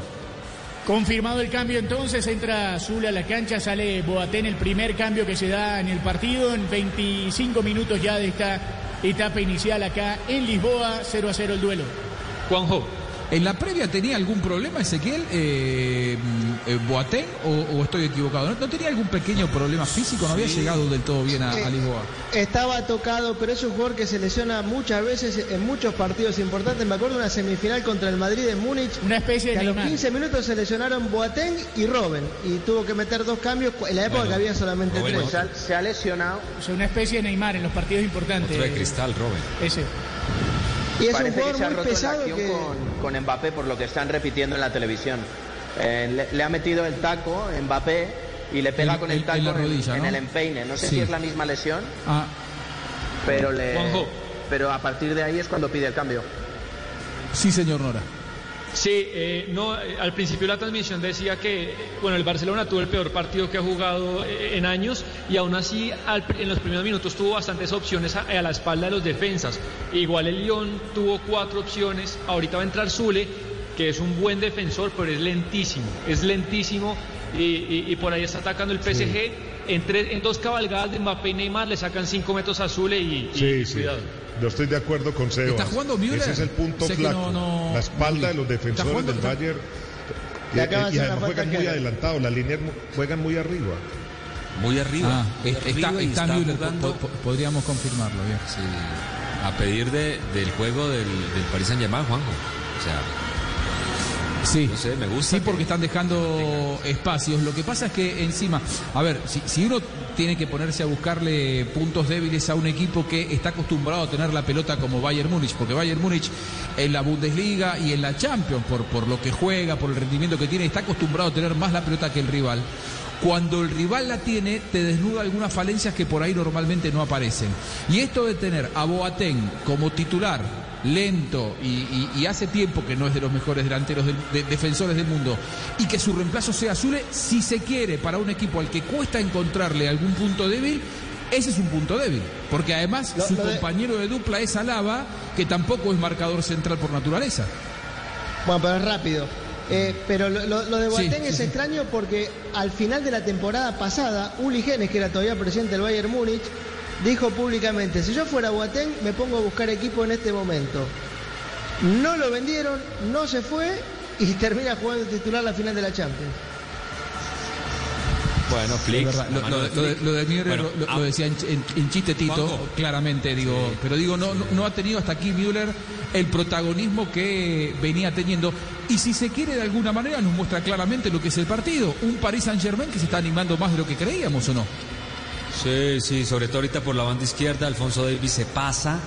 Confirmado el cambio entonces, entra Zule a la cancha, sale Boateng, el primer cambio que se da en el partido, en 25 minutos ya de esta etapa inicial acá en Lisboa, 0 a 0 el duelo. Juanjo, ¿En la previa tenía algún problema Ezequiel eh, eh, Boateng o, o estoy equivocado? ¿No, no tenía algún pequeño problema físico? ¿No había llegado del todo bien a, a Eh, Lisboa? Estaba tocado, pero es un jugador que se lesiona muchas veces en muchos partidos importantes. Me acuerdo de una semifinal contra el Madrid en Múnich. Una especie Que de a los Neymar. 15 minutos se lesionaron Boateng y Robben y tuvo que meter dos cambios en la época Bueno, que había solamente Robben tres. Se ha, se ha lesionado. O sea, una especie de Neymar en los partidos importantes. Otro de cristal, Robin. Ese. Y es un Parece que jugador se ha roto en la pesado acción que con, con Mbappé por lo que están repitiendo en la televisión. Eh, le, le ha metido el taco Mbappé y le pega con el en- taco en la rodilla, en ¿no? el empeine. No sé Sí. si es la misma lesión, Ah, pero le Juanjo. pero a partir de ahí es cuando pide el cambio. sí, señor Nora. Sí, eh, no, eh, al principio la transmisión decía que, bueno, el Barcelona tuvo el peor partido que ha jugado eh, en años y aún así al- en los primeros minutos tuvo bastantes opciones a, a la espalda de los defensas. Igual el Lyon tuvo cuatro opciones, ahorita va a entrar Zule, que es un buen defensor, pero es lentísimo, es lentísimo y, y- y por ahí está atacando el PSG. En, tres- en dos cabalgadas de Mbappé y Neymar le sacan cinco metros a Zule y, y Sí, sí. cuidado. Yo estoy de acuerdo con Sebas. ¿Está jugando Müller? Ese es el punto que flaco. no- no- la espalda de los ¿Está defensores jugando? del ¿Está- Bayern. Y, acaba de y hacer una además juegan muy clara. adelantados, las líneas juegan muy arriba. Muy arriba. Ah, muy está, arriba y está Müller, jugando, po- po- podríamos confirmarlo. Bien. sí, a pedir de- del juego del, del Paris Saint Germain, Juanjo. O sea, Sí, No sé, me gusta Sí, que- porque están dejando espacios. Lo que pasa es que encima, a ver, si, si uno tiene que ponerse a buscarle puntos débiles a un equipo que está acostumbrado a tener la pelota como Bayern Múnich, porque Bayern Múnich en la Bundesliga y en la Champions, por, por lo que juega, por el rendimiento que tiene, está acostumbrado a tener más la pelota que el rival. Cuando el rival la tiene, te desnuda algunas falencias que por ahí normalmente no aparecen. Y esto de tener a Boateng como titular, lento y, y- y hace tiempo que no es de los mejores delanteros del- de- defensores del mundo, y que su reemplazo sea Zule, si se quiere para un equipo al que cuesta encontrarle algún punto débil, ese es un punto débil. Porque además Lo- su lo compañero de dupla es Alaba, que tampoco es marcador central por naturaleza. Bueno, pero es rápido. Eh, pero lo, de Boateng sí, es sí. extraño porque al final de la temporada pasada, Uli Genes, que era todavía presidente del Bayern Múnich, dijo públicamente, si yo fuera Boateng, me pongo a buscar equipo en este momento. No lo vendieron, no se fue y termina jugando titular la final de la Champions. bueno, Flick. Lo, de lo de, Flick. lo de Müller Bueno, lo, lo- ah, decía en, en- en chiste Tito, Juanjo. claramente, digo, pero digo, no, no, no ha tenido hasta aquí Müller el protagonismo que venía teniendo. Y si se quiere de alguna manera, nos muestra claramente lo que es el partido. Un Paris Saint Germain que se está animando más de lo que creíamos, ¿o no? Sí, sí, sobre todo ahorita por la banda izquierda, Alfonso Davis se pasa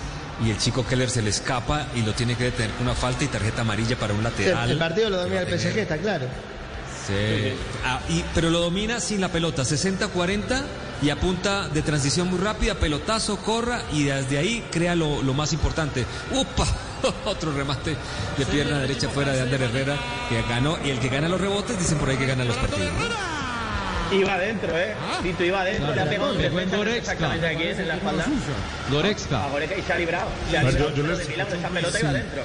y el chico Keller se le escapa y lo tiene que detener con una falta y tarjeta amarilla para un lateral. el partido lo domina el PSG, está claro. Sí. Ah, y- pero lo domina sin la pelota, 60-40 y apunta de transición muy rápida, pelotazo, corra y desde ahí crea lo, lo más importante. ¡Upa! Otro remate de pierna derecha fuera de Ander Herrera que ganó y el que gana los rebotes dicen por ahí que gana los partidos. ¿No? Iba adentro, ¿eh? Tito iba adentro. Le ha pegado en Goretzka. exactamente aquí en la espalda. Goretzka. A Goretzka y se ha librado. Se ha Yo- librado yo pero les- de milagro esa pelota iba adentro.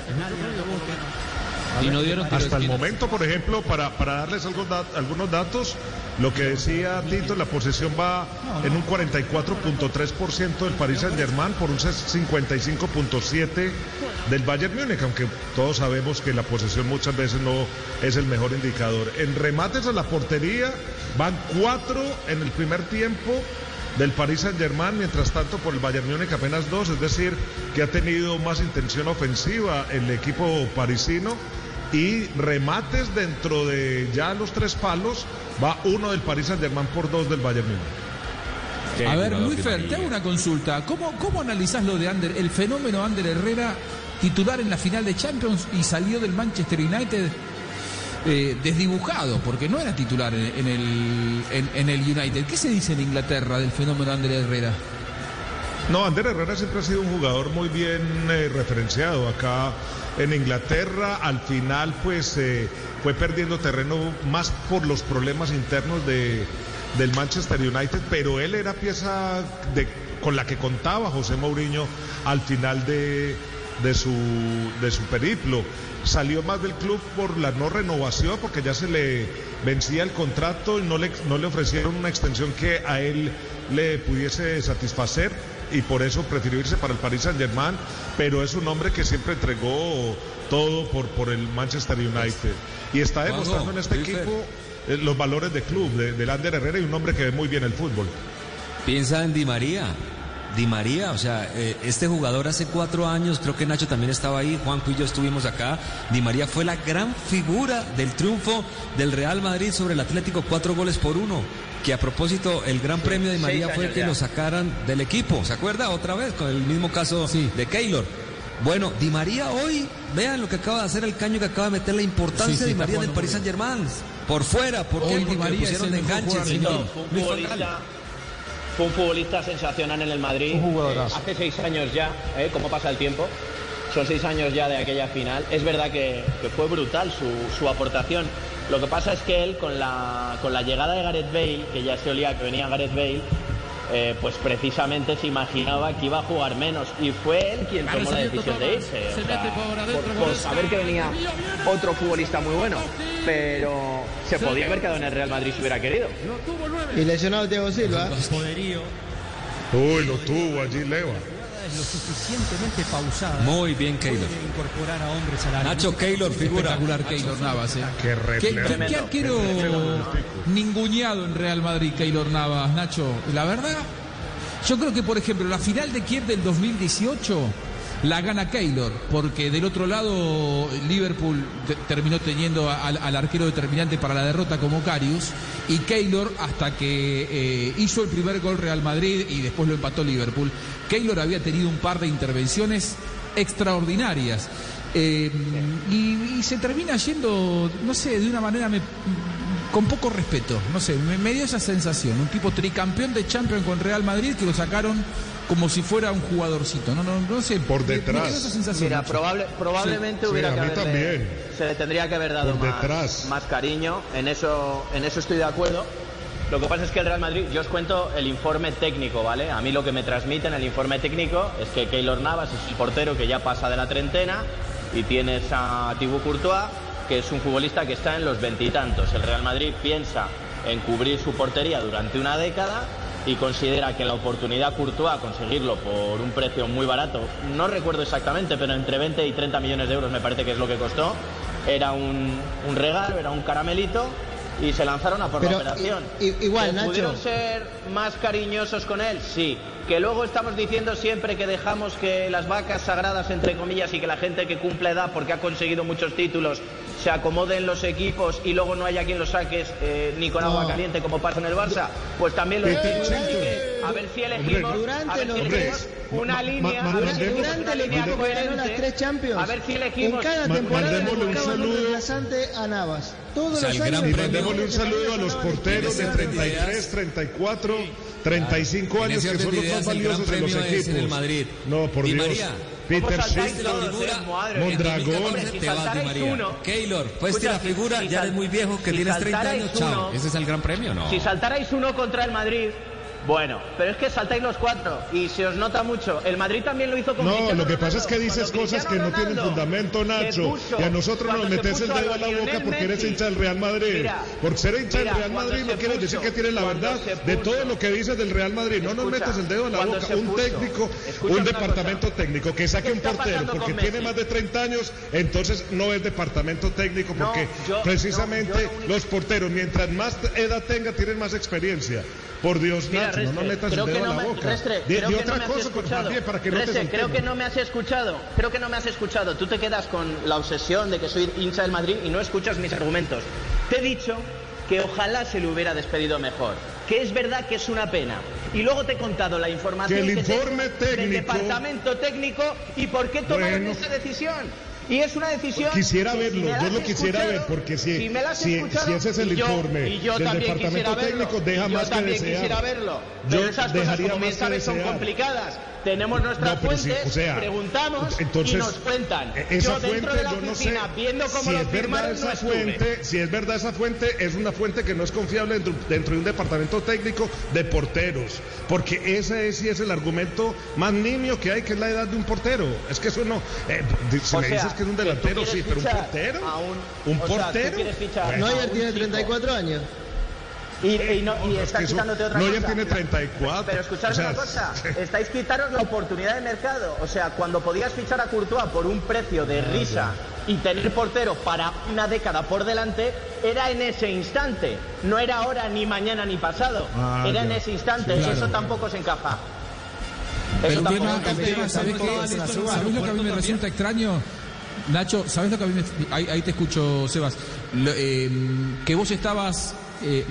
Y no dieron tiro de Hasta el momento, por ejemplo, para, para darles algo da- algunos datos, lo que decía Tito, la posesión va en un 44.3% del Paris Saint Germain por un 55.7% del Bayern Múnich, aunque todos sabemos que la posesión muchas veces no es el mejor indicador. En remates a la portería van cuatro en el primer tiempo del Paris Saint Germain, mientras tanto por el Bayern Múnich apenas dos, es decir, que ha tenido más intención ofensiva el equipo parisino y remates dentro de ya los tres palos, va uno del Paris Saint Germain por dos del Bayern Múnich. A ver, Luis Fer, te hago una consulta. ¿Cómo, cómo analizás lo de Ander, el fenómeno Ander Herrera, titular en la final de Champions y salió del Manchester United eh, desdibujado, porque no era titular en, el, en, el United? ¿Qué se dice en Inglaterra del fenómeno Ander Herrera? No, Ander Herrera siempre ha sido un jugador muy bien eh, referenciado acá en Inglaterra. Al final, pues eh, fue perdiendo terreno más por los problemas internos de, del Manchester United, pero él era pieza de, con la que contaba José Mourinho al final de, de, su, de su periplo. Salió más del club por la no renovación, porque ya se le vencía el contrato y no le, no le ofrecieron una extensión que a él le pudiese satisfacer y por eso prefirió irse para el Paris Saint Germain, pero es un hombre que siempre entregó todo por, por el Manchester United y está demostrando en este equipo eh, los valores de club, de, de Lander Herrera y un hombre que ve muy bien el fútbol. Piensa en Di María. Di María, o sea, eh, este jugador hace cuatro años, creo que Nacho también estaba ahí, Juanjo y yo estuvimos acá. Di María fue la gran figura del triunfo del Real Madrid sobre el Atlético, cuatro goles por uno. Que a propósito, el gran premio de Di María fue que ya. lo sacaran del equipo, ¿se acuerda? Otra vez, con el mismo caso de Keylor. Bueno, Di María hoy, vean lo que acaba de hacer el caño que acaba de meter la importancia Sí, sí, de Di María del Paris Saint Germain. Por fuera, ¿por qué? Hoy Di Porque María lo es pusieron de enganche, señor. futbolista. Fue un futbolista sensacional en el Madrid. Un jugadorazo. Hace seis años ya, ¿eh? ¿Cómo pasa el tiempo? Son seis años ya de aquella final. Es verdad que, que fue brutal su, su aportación. Lo que pasa es que él, con la, con la llegada de Gareth Bale, que ya se olía que venía Gareth Bale, eh, pues precisamente se imaginaba que iba a jugar menos. Y fue él quien tomó la decisión de irse. o sea, por, por saber que venía otro futbolista muy bueno. Pero se podía haber quedado en el Real Madrid si hubiera querido. Y lesionado Thiago Silva. Uy, lo tuvo allí Leva. Lo suficientemente pausada. Muy bien, Keylor. Incorporar a hombres a la Nacho Keylor, figura. Espectacular Keylor Navas. ¿eh? Qué ¿Qué, qué- qué arquero ninguneado en Real Madrid, Keylor Navas, Nacho? La verdad, yo creo que, por ejemplo, la final de Kiev del 2018 la gana Keylor, porque del otro lado Liverpool te- terminó teniendo al, al arquero determinante para la derrota como Carius, y Keylor, hasta que eh, hizo el primer gol Real Madrid y después lo empató Liverpool, Keylor había tenido un par de intervenciones extraordinarias. Eh, y, y se termina yendo, no sé, de una manera me- con poco respeto. No sé, me, me dio esa sensación. Un tipo tricampeón de Champions con Real Madrid que lo sacaron como si fuera un jugadorcito. No, no, no sé. Por me- me detrás. quedó esa sensación. Mira, probable, probablemente Sí, hubiera sí, que a mí haberle- también. se le tendría que haber dado más, detrás. más cariño. En eso, en eso estoy de acuerdo. Lo que pasa es que el Real Madrid, yo os cuento el informe técnico, ¿vale? A mí lo que me transmiten el informe técnico es que Keylor Navas es el portero que ya pasa de la treintena y tienes a Thibaut Courtois, que es un futbolista que está en los veintitantos. El Real Madrid piensa en cubrir su portería durante una década y considera que la oportunidad Courtois conseguirlo por un precio muy barato, no recuerdo exactamente, pero entre 20 y 30 millones de euros me parece que es lo que costó, era un, un regalo, era un caramelito y se lanzaron a por Pero, la operación. igual, ¿Que Nacho. ¿Pudieron ser más cariñosos con él? Sí. Que luego estamos diciendo siempre que dejamos que las vacas sagradas, entre comillas, y que la gente que cumple edad porque ha conseguido muchos títulos se acomode en los equipos y luego no haya quien los saques eh, ni con No. agua caliente como pasa en el Barça, pues también lo Eh, eh, a ver si elegimos, Durante a ver si elegimos tres. una línea, a ver si Durante el equipo las coherente. tres Champions. A ver si En elegimos. cada Ma- temporada le mandémosle un saludo. a Navas. Todos O sea, los años. mandémosle un saludo a los porteros de 33, 34, 35 En años que son los de más valiosos en los equipos. es en el Madrid. No, por Di Dios. Peter mía. Mondragón. Si te vas de saltarais María. uno- Keylor, tirar si- figura, si ya eres muy viejo, que si tienes 30 años, chao. Ese es el gran premio, ¿no? Si saltarais uno contra el Madrid, bueno, pero es que saltáis los cuatro y se os nota mucho. El Madrid también lo hizo con No, Cristiano lo que pasa es que dices Cuando cosas que no tienen fundamento, Nacho. puso- Y a nosotros nos metes el dedo a la boca porque eres hincha del Real Madrid. Mira, Por ser hincha mira, del Real Madrid no se quiere decir que tienes la verdad de todo lo que dices del Real Madrid. No nos metas el dedo a la boca. Un técnico, un departamento cosa. técnico que saque ¿Qué un portero porque tiene más de 30 años, entonces no es departamento técnico No, porque yo- precisamente no, yo los porteros, mientras más edad tenga, tienen más experiencia. Por Dios, Mira, muchacho, no nos metas el que dedo no la me, boca. Restre, De, creo de no cosa, pues, para que no te creo que no me has escuchado. Creo que no me has escuchado. Tú te quedas con la obsesión de que soy hincha del Madrid y no escuchas mis argumentos. Te he dicho que ojalá se le hubiera despedido mejor. Que es verdad que es una pena. Y luego te he contado la información Que el tengo informe del técnico- departamento técnico y por qué tomaron Bueno. esa decisión. Y es una decisión. Quisiera si verlo, me yo lo quisiera ver, porque si, me la has si, si ese es el yo- informe yo del departamento verlo, técnico, deja yo más que desear. quisiera verlo. Yo cosas, más que sabes, son desear. complicadas. Tenemos nuestras No, sí, fuentes, o sea, preguntamos entonces, y nos cuentan. e- Esa yo dentro fuente, de la yo no sé oficina, viendo cómo si lo es verdad firmaron, esa no fuente, si es verdad esa fuente, es una fuente que no es confiable dentro, dentro de un departamento técnico de porteros, porque ese es, sí es el argumento más nimio que hay, que es la edad de un portero. Es que eso no, eh, si O me sea, dices que es un tú delantero, sí, pero un portero, a un- un o sea, tú portero. quieres fichar Bueno, Neuer a un tiene chico. 34 años. Y, y no, y quitándote otra cosa. tiene 34. Pero escuchad o sea, una cosa, estáis quitaros la oportunidad de mercado. O sea, cuando podías fichar a Courtois por un precio de risa y tener portero para una década por delante, era en ese instante. No era ahora, ni mañana, ni pasado. Ah, era en ya. ese instante. Sí, claro. Eso tampoco se encaja. Pero Eso el tema, tampoco. el tema, ¿sabes lo que a mí me resulta extraño? Nacho, ¿sabes lo que a mí me... Ahí, ahí te escucho, Sebas. Lo, eh, que vos estabas... eh,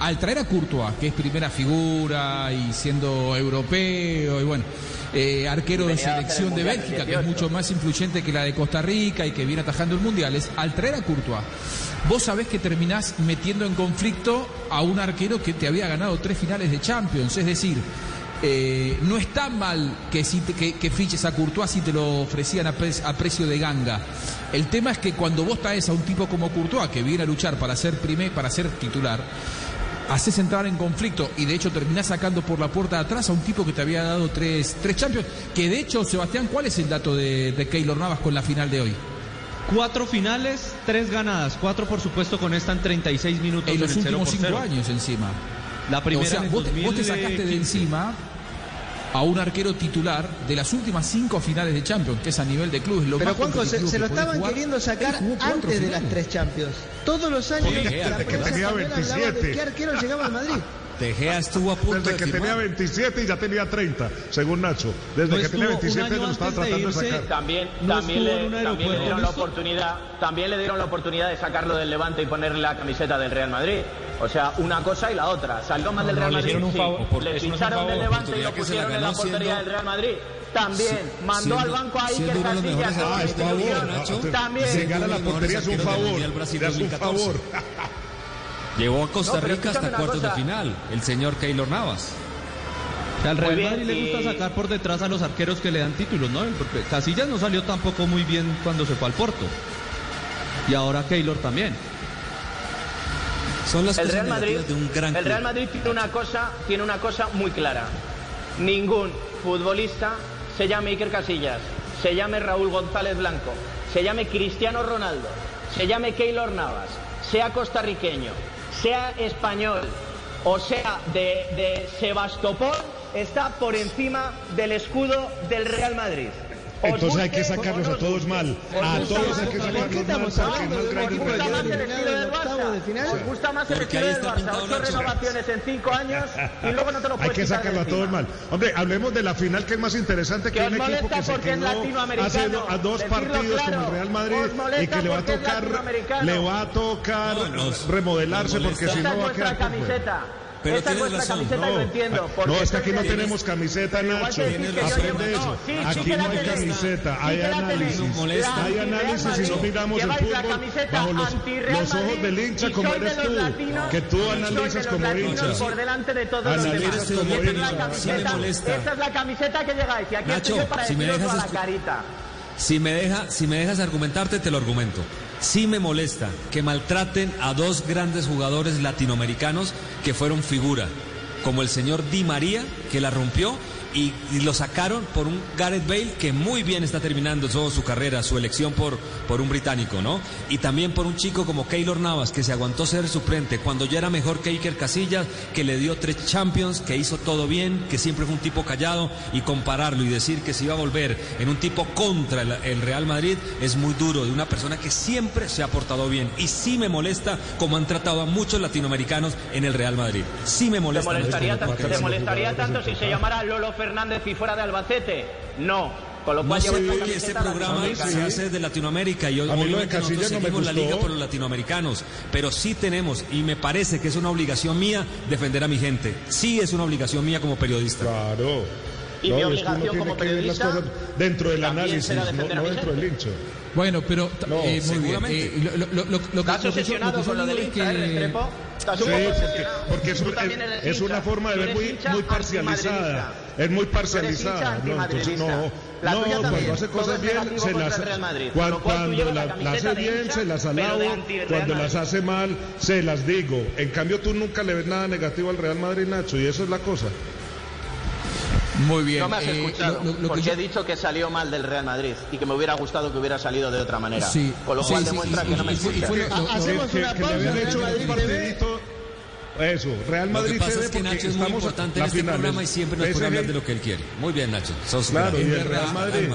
al traer a Courtois, que es primera figura y siendo europeo y bueno, eh, arquero de selección el de Mundial Bélgica, que es 18. mucho más influyente que la de Costa Rica y que viene atajando el mundiales, al traer a Courtois, vos sabés que terminás metiendo en conflicto a un arquero que te había ganado tres finales de Champions, es decir, eh, no está mal que, si te- que, que fiches a Courtois si te lo ofrecían a, pre- a precio de ganga. El tema es que cuando vos traes a un tipo como Courtois que viene a luchar para ser primer, para ser titular, haces entrar en conflicto y de hecho terminás sacando por la puerta de atrás a un tipo que te había dado tres, tres Champions. Que de hecho, Sebastián, ¿cuál es el dato de, de Keylor Navas con la final de hoy? Cuatro finales, tres ganadas. Cuatro, por supuesto, con esta en 36 minutos En los el 0 últimos cinco 0. años encima. La primera o sea, vos, te- vos te sacaste de 2015. encima a un arquero titular de las últimas cinco finales de Champions, que es a nivel de clubes. Lo Pero más Juanjo, se, lo estaban jugar. queriendo sacar antes de las tres Champions. Todos los años Porque la que tenía de 27. qué arquero llegaba al Madrid. Tejea estuvo a punto Desde de que firmar. tenía 27 y ya tenía 30, según Nacho. Desde No que tenía estuvo un 27 año lo estaba de tratando de, irse. sacar. También, No también, le, también le dieron la oportunidad, también le dieron la oportunidad de sacarlo del Levante y ponerle la camiseta del Real Madrid. O sea, una cosa y la otra. Salió mal del no, Real le Madrid. un sí. por- le ficharon del Levante y lo se pusieron en la portería siendo- del Real Madrid. También mandó al banco a siendo Iker de Casillas. Ah, del favor. Nacho. También. Llegar a la Siendo de portería es un del favor. Es un 2014. favor. Llevó a Costa No, Rica hasta cuartos de final, el señor Keylor Navas. Al Real bien, Madrid le gusta sacar por detrás a los arqueros que le dan títulos, ¿no? Porque Casillas no salió tampoco muy bien cuando se fue al Porto. Y ahora Keylor también. Son las El cosas Real Madrid, de un gran el. Real Madrid tiene una cosa, tiene una cosa muy clara. Ningún futbolista se llame Iker Casillas, se llame Raúl González Blanco, se llame Cristiano Ronaldo, se llame Keylor Navas, sea costarriqueño, sea español o sea de, de Sebastopol, está por encima del escudo del Real Madrid. Entonces hay que sacarlos a os todos mal. A todos hay que ¿Por qué sacarlos mal que que gusta más el estilo del Barça. gusta más el estilo del Barça. Ocho renovaciones en cinco años y luego no te lo Hay puedes que quitar de sacarlo a todos mal. Hombre, hablemos de la final que es más interesante que, Que un equipo molesta que se porque es quedó latinoamericano. hace a dos partidos como el Real Madrid y que le va a tocar le va a tocar remodelarse porque si no va a quedar. Pero Esta es tienes vuestra razón. camiseta y lo entiendo. No, es que aquí no tenemos camiseta, Nacho. Aprende eso. no, Aquí no hay camiseta, hay análisis. Hay análisis y no miramos el fútbol bajo los, ojos del hincha como eres tú, que tú analizas como hincha. por delante de todos los Analizas demás. como Esta es la hincha. Esta es la camiseta que llegáis y aquí Nacho, estoy para si me deciroslo dejas a la carita. Si me, deja, si me dejas argumentarte, te lo argumento. Sí me molesta que maltraten a dos grandes jugadores latinoamericanos que fueron figura, como el señor Di María, que la rompió, y, y lo sacaron por un Gareth Bale que muy bien está terminando toda su carrera, su elección por, por un británico, ¿no? Y también por un chico como Keylor Navas que se aguantó ser suplente cuando ya era mejor que Iker Casillas, que le dio tres Champions, que hizo todo bien, que siempre fue un tipo callado y compararlo y decir que se iba a volver en un tipo contra el, el Real Madrid es muy duro de una persona que siempre se ha portado bien y sí me molesta como han tratado a muchos latinoamericanos en el Real Madrid. Sí me ¿Te molesta. molestaría, te molestaría tanto si se llamara Lolo Fernández y fuera de Albacete? No. Con lo No sé por qué este programa se hace de Latinoamérica y A mí lo de obviamente nosotros Casillas no me seguimos la liga por los latinoamericanos, pero sí tenemos y me parece que es una obligación mía defender a mi gente. Sí es una obligación mía como periodista. Claro. Y No, mi es que uno obligación como periodista dentro del análisis, no, dentro del hincho. Bueno, pero No, eh, muy bien. Eh, lo, lo- lo- lo- ¿Estás obsesionado con lo del es eh, que- Restrepo? ¿Estás Sí, porque, es, un- es- una forma de ver muy, muy parcializada. Es muy parcializada. No, entonces no. La no, tuya cuando también. hace cosas bien, se las, cuando llevas la hace bien, hincha, se las alabo. Cuando Madrid. las hace mal, se las digo. En cambio, tú nunca le ves nada negativo al Real Madrid, Nacho, y eso es la cosa. Muy bien. No me has eh, escuchado, lo- lo- lo que porque yo- he dicho que salió mal del Real Madrid y que me hubiera gustado que hubiera salido de otra manera. Sí, Con lo cual sí, demuestra sí, que no me y fue- y escucha. fue lo- lo- Hacemos que, una pausa, hecho un partidito. Eso, Real Lo Madrid que pasa es que Nacho es muy importante en este final programa y siempre nos puede hablar de lo que él quiere. Muy bien, Nacho. Sos Claro, y el Real Alma Madrid.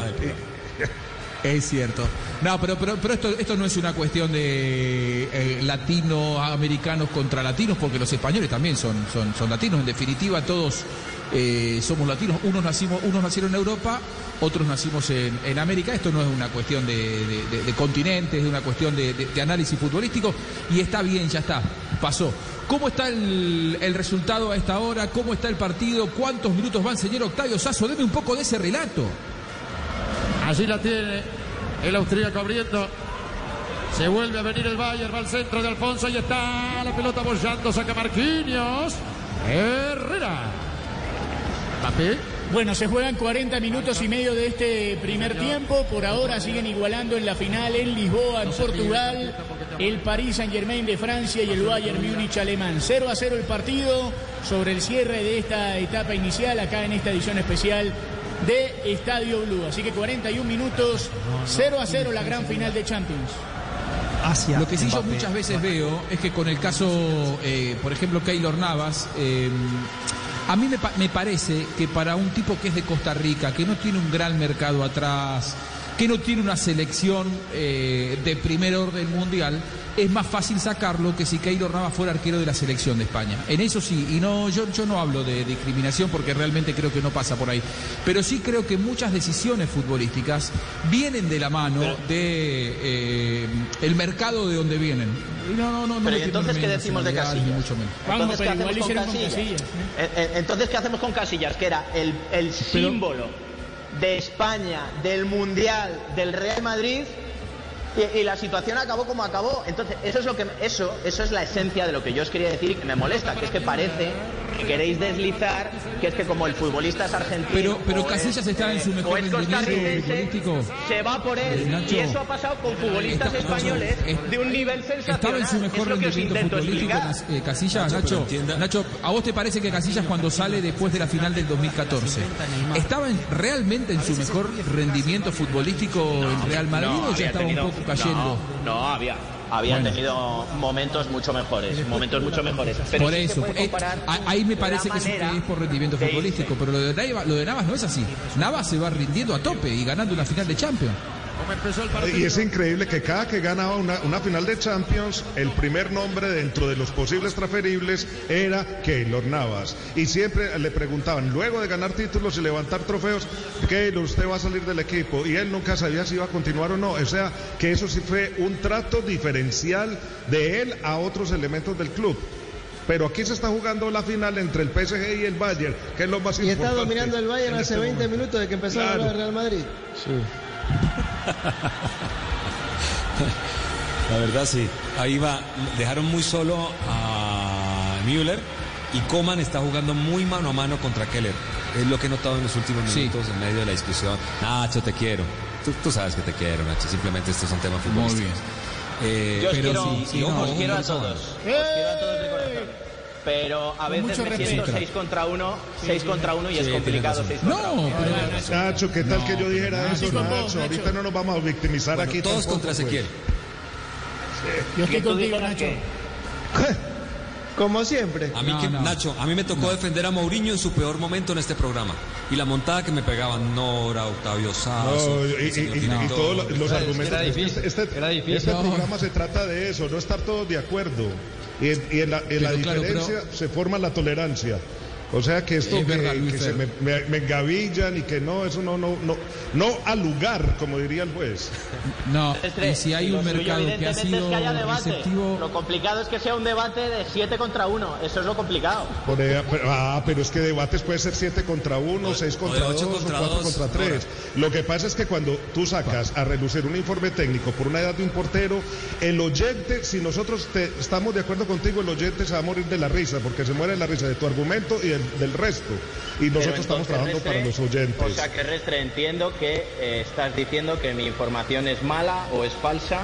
Es cierto. No, pero, pero, pero esto, esto no es una cuestión de eh, latinoamericanos contra latinos, porque los españoles también son, son, son latinos. En definitiva, todos eh, somos latinos. Unos, nacimos, unos nacieron en Europa, otros nacimos en, América. Esto no es una cuestión de, continentes, es una cuestión de, análisis futbolístico. Y está bien, ya está. Pasó. ¿Cómo está el, el resultado a esta hora? ¿Cómo está el partido? ¿Cuántos minutos van, señor Octavio Sasso? Deme un poco de ese relato. Allí la tiene el austríaco abriendo. Se vuelve a venir el Bayern, va al centro de Alfonso y está la pelota bollando, saca Marquinhos. Herrera. Mbappé. Bueno, se juegan 40 minutos y medio de este primer tiempo. Por ahora siguen igualando en la final en Lisboa, en Portugal. El Paris Saint Germain de Francia y el Bayern Múnich alemán. 0 a 0 el partido sobre el cierre de esta etapa inicial acá en esta edición especial de Estadio Blue. Así que 41 minutos, 0 a 0 la gran final de Champions. Hacia Lo que sí yo muchas veces veo es que con el caso, eh, por ejemplo, Keylor Navas, eh, a mí me, me parece que para un tipo que es de Costa Rica, que no tiene un gran mercado atrás, que no tiene una selección eh, de primer orden mundial, es más fácil sacarlo que si Keylor Navas fuera arquero de la selección de España. En eso sí, y no, yo, yo no hablo de discriminación porque realmente creo que no pasa por ahí. Pero sí creo que muchas decisiones futbolísticas vienen de la mano de eh, el mercado de donde vienen. Y No, no, no, no Pero ¿y me entonces qué decimos de Casillas? mucho menos. Vamos, Entonces, ¿qué igual hacemos hicieron con Casillas? Casillas. Eh, eh, Entonces, ¿qué hacemos con Casillas? Que era el, el símbolo de España, del Mundial, del Real Madrid. Y, la situación acabó como acabó. Entonces, eso es lo que eso, eso es la esencia de lo que yo os quería decir y que me molesta, que es que parece que queréis deslizar que es que como el futbolista es argentino. Pero, pero Casillas es, está en su eh, mejor es futbolístico. se va por él. Eh, Nacho, y eso ha pasado con futbolistas Está- españoles Nacho, de un nivel sensacional. Estaba en su mejor rendimiento futbolístico eh, Casillas, Nacho, Nacho, Nacho, ¿a vos te parece que Casillas cuando sale después de la final del 2014 estaba en- realmente en su mejor rendimiento futbolístico en Real Madrid No, o ya estaba tenido- un poco cayendo? No, no, había. Había Bueno. tenido momentos mucho mejores, momentos mucho mejores. Pero por sí eso, eh, ahí me parece que es, por rendimiento futbolístico, pero lo de, Navas, lo de Navas no es así. Navas se va rindiendo a tope y ganando una final de Champions. Y es increíble que cada que ganaba una, una final de Champions, el primer nombre dentro de los posibles transferibles era Keylor Navas. Y siempre le preguntaban, luego de ganar títulos y levantar trofeos, Keylor, usted va a salir del equipo. Y él nunca sabía si iba a continuar o no. O sea, que eso sí fue un trato diferencial de él a otros elementos del club. Pero aquí se está jugando la final entre el PSG y el Bayern, que es lo más Y está importante. dominando el Bayern hace este 20 momento. minutos de que empezó a Claro. hablar Real Madrid. La verdad sí. Ahí va. Dejaron muy solo a Müller y Coman está jugando muy mano a mano contra Keller. Es lo que he notado en los últimos Sí. minutos en medio de la discusión. Nacho, te quiero. Tú, tú sabes que te quiero, Nacho. Simplemente estos son temas Muy futbolísticos. Eh, Yo os pero quiero, sí, sí, os no, quiero a todos. Os quiero a todos. Pero a veces mucho me siento Sí, 6 contra 1, 6 contra 1 y es complicado tienes 6 contra 1. No, pero Nacho, ¿qué tal que yo dijera eso, Nacho? Ahorita no nos vamos a victimizar Bueno, aquí. todos tampoco, contra pues. Ezequiel. Yo estoy contigo, Nacho. Como siempre. A mí No, que- no. Nacho, a mí me tocó defender a Mourinho en su peor momento en este programa. Y la montada que me pegaban, Nora, Octavio Sazo, No, y, y- y- y todos los, los Era argumentos. difícil, este este- era difícil. este No. programa se trata de eso, no estar todos de acuerdo. Y en, y en la, en la Pero claro, diferencia se forma la tolerancia. O sea que esto Es que, verdad, que se me, me, me engavillan y que no, eso no, no, no, no al lugar, como diría el juez. no. Y si hay lo un mercado que ha evidentemente, sido es que haya debate. receptivo. Lo complicado es que sea un debate de 7 contra 1. Eso es lo complicado. Por ella- pero- ah, pero es que debates puede ser 7 contra 1, 6 o contra de 2 ocho o contra 4 dos, contra 3. ahora. Lo que pasa es que cuando tú sacas a relucir un informe técnico por una edad de un portero, el oyente, si nosotros te- estamos de acuerdo contigo, el oyente se va a morir de la risa, porque se muere de la risa de tu argumento y el- del resto. Y nosotros estamos trabajando Restre, para los oyentes. O sea que Restre, entiendo que eh, estás diciendo que mi información es mala o es falsa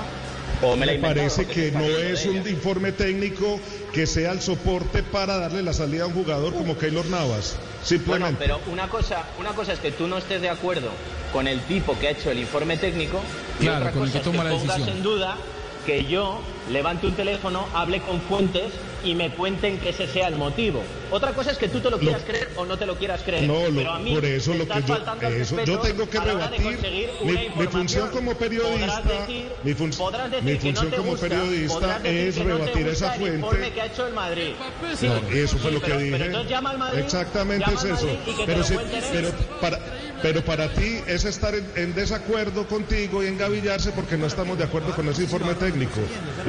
o me Me parece que no es de un ella. informe técnico que sea el soporte para darle la salida a un jugador como Keylor Navas. Bueno, Simplemente. pero una cosa, una cosa es que tú no estés de acuerdo con el tipo que ha hecho el informe técnico y Claro, otra con el cosa que es la pongas decisión. en duda que yo levante un teléfono, hable con fuentes y me cuenten que ese sea el motivo. Otra cosa es que tú te lo quieras creer o no te lo quieras creer. No, lo- pero a mí por eso lo que yo, eso, yo tengo que rebatir mi, mi función como periodista, Podrás decir- mi, fun- decir mi que no función como gusta, periodista es no rebatir gusta esa fuente. que ha hecho el Madrid. Sí, No, eso fue sí, lo que pero- dije. Pero llama al Madrid, Exactamente llama es eso. Madrid y que te Pero, lo si- pero para pero para ti es estar en, en desacuerdo contigo y engavillarse porque no estamos de acuerdo con ese informe técnico.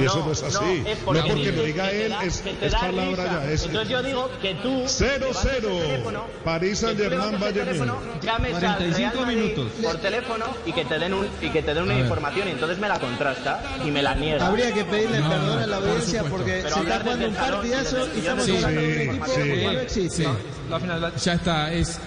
Y eso no es así. No, es porque, No porque lo diga él da- es, es palabra risa. ya. Es, Entonces yo digo que tú... 0-0. levantes el teléfono, París levantes el Bayern. Llames al 45 Real Madrid minutos. por teléfono y que te den, un, y que te den una información y entonces me la contrasta y me la niega. Habría que pedirle No, perdón a la por audiencia supuesto. porque Pero se está jugando un partidazo y estamos hablando de un sí, equipo sí. que no existe. Sí. La final la- Ya está, es,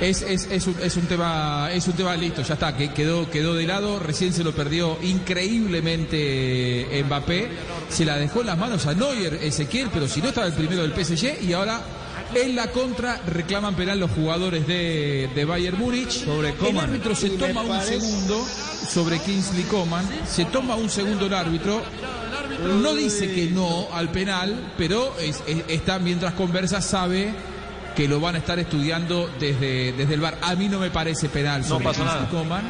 es, es, es, un, es un tema, es un tema listo, ya está, que quedó, quedó de lado, recién se lo perdió increíblemente Mbappé, se la dejó en las manos a Neuer, Ezequiel, pero si no estaba el primero del PSG y ahora en la contra reclaman penal los jugadores de, de Bayern Múnich. Sobre el Coman. árbitro se toma un segundo sobre Kingsley Coman, se toma un segundo el árbitro. No dice que no al penal, pero es- es- está mientras conversa sabe que lo van a estar estudiando desde, desde el bar. A mí no me parece penal sobre pasó Kingsley nada. Coman.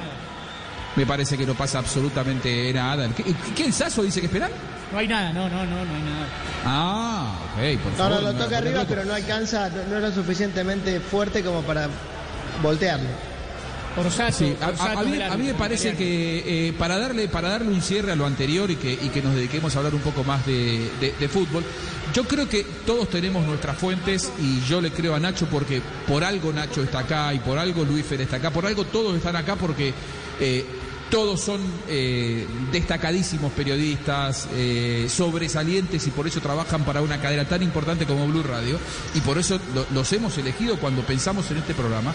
Me parece que no pasa absolutamente nada. ¿Qué, qué el Sasso dice que es penal? No hay nada, no, no, no, no hay nada. Ah, ok, por No, favor. no, lo me toca arriba, pero no alcanza, no, no era suficientemente fuerte como para voltearlo. Orsato, Sí, a, a- Orsato a mí, del a mí me parece que eh, para darle para darle un cierre a lo anterior y que, y que nos dediquemos a hablar un poco más de, de- de fútbol, yo creo que todos tenemos nuestras fuentes y yo le creo a Nacho porque por algo Nacho está acá y por algo Luis Fer está acá, por algo todos están acá porque eh, todos son eh, destacadísimos periodistas, eh, sobresalientes y por eso trabajan para una cadena tan importante como Blue Radio y por eso lo- los hemos elegido cuando pensamos en este programa.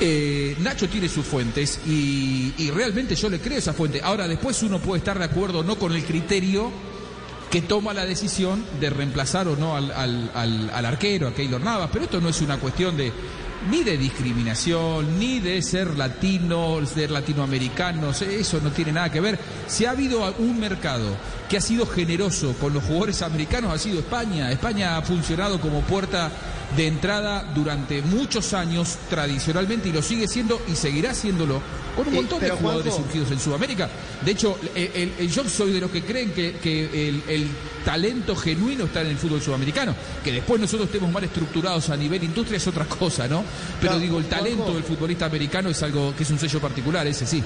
Eh, Nacho tiene sus fuentes y, realmente yo le creo esa fuente. Ahora después uno puede estar de acuerdo o no con el criterio que toma la decisión de reemplazar o no al arquero, a Keylor Navas, pero esto no es una cuestión de ni de discriminación, ni de ser latino, ser latinoamericanos, eso no tiene nada que ver. Si ha habido un mercado que ha sido generoso con los jugadores americanos, ha sido España. España ha funcionado como puerta de entrada durante muchos años tradicionalmente y lo sigue siendo y seguirá siéndolo con un Eh, montón de jugadores Juanjo, surgidos en Sudamérica. De hecho, el- el- el- yo soy de los que creen que, que el, el talento genuino está en el fútbol sudamericano. Que después nosotros estemos mal estructurados a nivel industria es otra cosa, ¿no? Pero digo, el talento Juanjo. del futbolista americano es algo que es un sello particular, ese sí.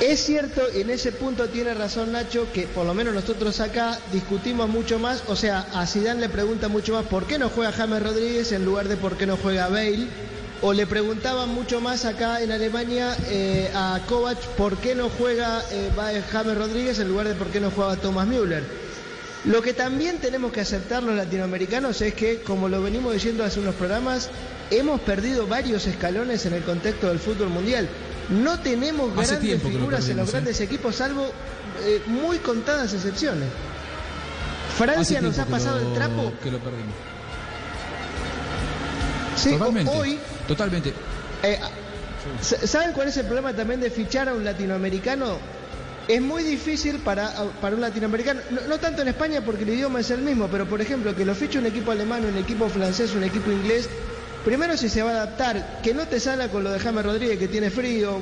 Es cierto, en ese punto tiene razón Nacho, que por lo menos nosotros acá discutimos mucho más, o sea, a Zidane le pregunta mucho más por qué no juega James Rodríguez en lugar de por qué no juega Bale, o le preguntaban mucho más acá en Alemania eh, a Kovac por qué no juega eh, James Rodríguez en lugar de por qué no juega Thomas Müller. Lo que también tenemos que aceptar los latinoamericanos es que, como lo venimos diciendo hace unos programas, hemos perdido varios escalones en el contexto del fútbol mundial. No tenemos Hace grandes lo figuras en los ¿eh? grandes equipos, salvo eh, muy contadas excepciones. Francia Hace nos ha pasado lo- el trapo. Que lo perdimos. Sí, totalmente. hoy Totalmente. Eh, ¿Saben cuál es el problema también de fichar a un latinoamericano? Es muy difícil para, para un latinoamericano, no, no tanto en España porque el idioma es el mismo, pero por ejemplo que lo fiche un equipo alemán, un equipo francés, un equipo inglés, primero si se va a adaptar, que no te salga con lo de James Rodríguez que tiene frío,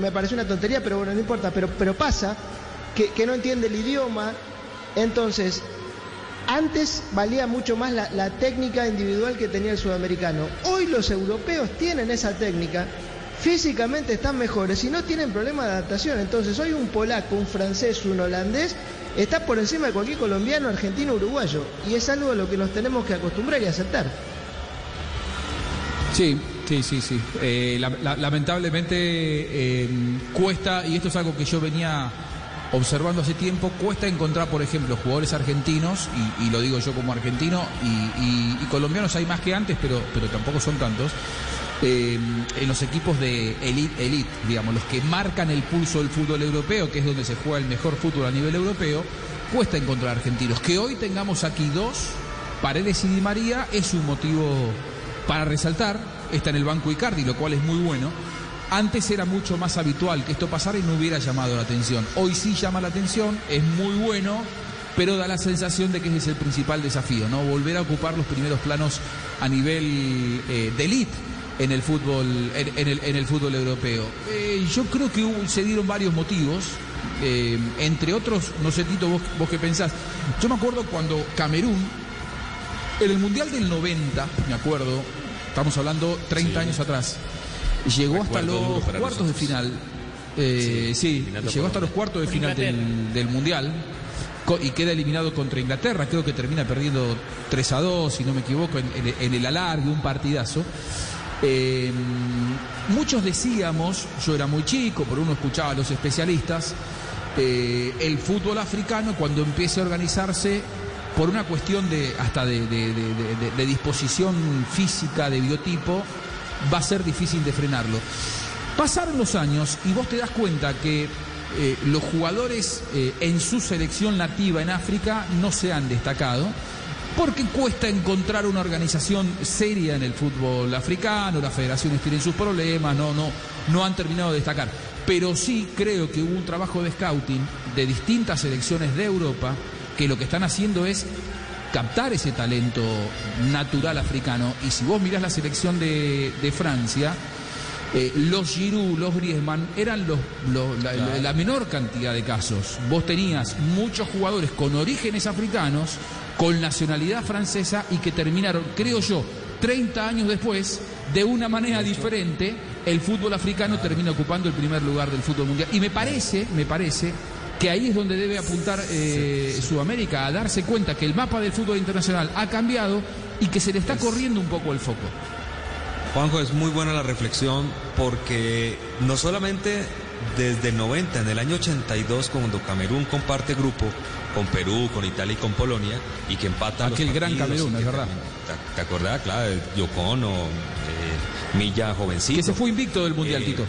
me parece una tontería, pero bueno, no importa, pero, pero pasa, que, que no entiende el idioma, entonces antes valía mucho más la, la técnica individual que tenía el sudamericano. Hoy los europeos tienen esa técnica, físicamente están mejores y no tienen problema de adaptación. Entonces hoy un polaco, un francés, un holandés está por encima de cualquier colombiano, argentino, uruguayo. Y es algo a lo que nos tenemos que acostumbrar y aceptar. Sí, sí, sí, sí. Eh, la- la- lamentablemente eh, cuesta, y esto es algo que yo venía observando hace tiempo, cuesta encontrar, por ejemplo, jugadores argentinos, y, y lo digo yo como argentino, y, y- y colombianos hay más que antes, pero, pero tampoco son tantos, eh, en los equipos de elite, elite, digamos, los que marcan el pulso del fútbol europeo, que es donde se juega el mejor fútbol a nivel europeo, cuesta encontrar argentinos. Que hoy tengamos aquí dos, Paredes y Di María, es un motivo para resaltar. Está en el banco Icardi, lo cual es muy bueno. Antes era mucho más habitual que esto pasara y no hubiera llamado la atención. Hoy sí llama la atención, es muy bueno, pero da la sensación de que ese es el principal desafío, ¿no? Volver a ocupar los primeros planos a nivel eh, de elite en el fútbol, en, el, fútbol europeo. Eh, yo creo que se dieron varios motivos. eh, entre otros, no sé Tito, vos, vos qué pensás. Yo me acuerdo cuando Camerún, en el Mundial del 90, me acuerdo, estamos hablando 30 años atrás, llegó hasta los cuartos de final. Eh, sí, llegó hasta los cuartos de final del, Mundial y queda eliminado contra Inglaterra. Creo que termina perdiendo 3 a 2, si no me equivoco, en, en- en el alargue, un partidazo. Eh, muchos decíamos, yo era muy chico, pero uno escuchaba a los especialistas, eh, el fútbol africano cuando empiece a organizarse por una cuestión de hasta de, de- de- de- disposición física, de biotipo, va a ser difícil de frenarlo. Pasaron los años y vos te das cuenta que eh, los jugadores eh, en su selección nativa en África no se han destacado porque cuesta encontrar una organización seria en el fútbol africano, las federaciones tienen sus problemas, no, no, no han terminado de destacar. Pero sí creo que hubo un trabajo de scouting de distintas selecciones de Europa que lo que están haciendo es captar ese talento natural africano. Y si vos mirás la selección de, de Francia, eh, los Giroud, los Griezmann eran los, los- la, la- la menor cantidad de casos. Vos tenías muchos jugadores con orígenes africanos, con nacionalidad francesa y que terminaron, creo yo, 30 años después, de una manera diferente, el fútbol africano termina ocupando el primer lugar del fútbol mundial. Y me parece, me parece que ahí es donde debe apuntar eh, Sudamérica, a darse cuenta que el mapa del fútbol internacional ha cambiado y que se le está corriendo un poco el foco. Juanjo, es muy buena la reflexión porque no solamente desde el 90, en el año 82, cuando Camerún comparte grupo con Perú, con Italia y con Polonia, y que empatan Aquel los gran Camerún, es verdad. también- ¿Te, te acordás? Claro, Yocono, eh, Milla jovencito. Que se fue invicto del Mundial, Eh, Tito.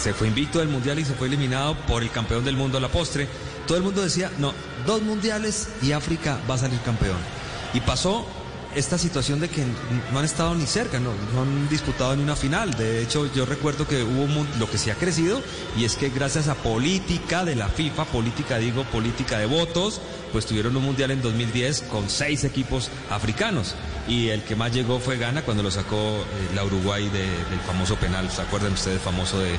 Se fue invicto del Mundial y se fue eliminado por el campeón del mundo a la postre. Todo el mundo decía, no, dos mundiales y África va a salir campeón. Y pasó esta situación de que no han estado ni cerca, no, han disputado ni una final. De hecho, yo recuerdo que hubo lo que sí ha crecido y es que gracias a política de la FIFA, política digo, política de votos, pues tuvieron un mundial en 2010 con seis equipos africanos. Y el que más llegó fue Ghana cuando lo sacó eh, la Uruguay de- del famoso penal. ¿Se acuerdan ustedes famoso de,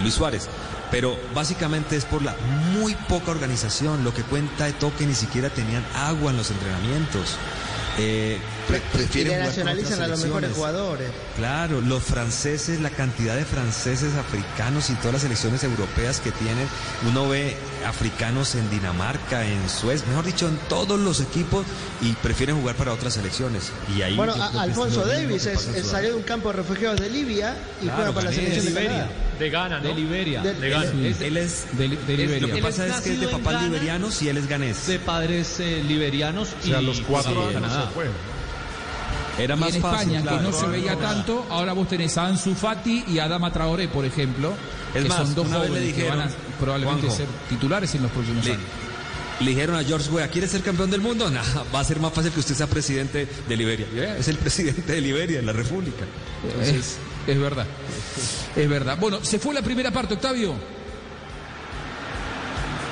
Luis Suárez? Pero básicamente es por la muy poca organización. Lo que cuenta de que ni siquiera tenían agua en los entrenamientos. Eh, pre- Y prefieren le con nacionalizan a los mejores jugadores. Claro, los franceses, la cantidad de franceses africanos y todas las selecciones europeas que tienen, uno ve africanos en Dinamarca, en Suecia, mejor dicho, en todos los equipos y prefieren jugar para otras selecciones. Y ahí Bueno, a- Alfonso Davis es- salió de un campo de refugiados de Libia y Claro, juega para la selección de Liberia. De Ghana, ¿no? De Liberia. De- De Ghana. Sí. Él es, De, de es- Liberia. lo que Él pasa es que es de papás liberianos y él es ganés. de padres eh, liberianos O sea, y los cuatro en años se fue. Era Y más en fácil, España, claro. que no se veía tanto, ahora vos tenés a Ansu Fati y a Adama Traoré, por ejemplo, Es que más, son dos jóvenes que van a probablemente Juanjo, ser titulares en los próximos Le- años. Le dijeron a George Weah, ¿quiere ser campeón del mundo? Nada, va a ser más fácil que usted sea presidente de Liberia. Y vea, Es el presidente de Liberia, de la República. Entonces, Es, es verdad. Es verdad. Bueno, se fue la primera parte, Octavio.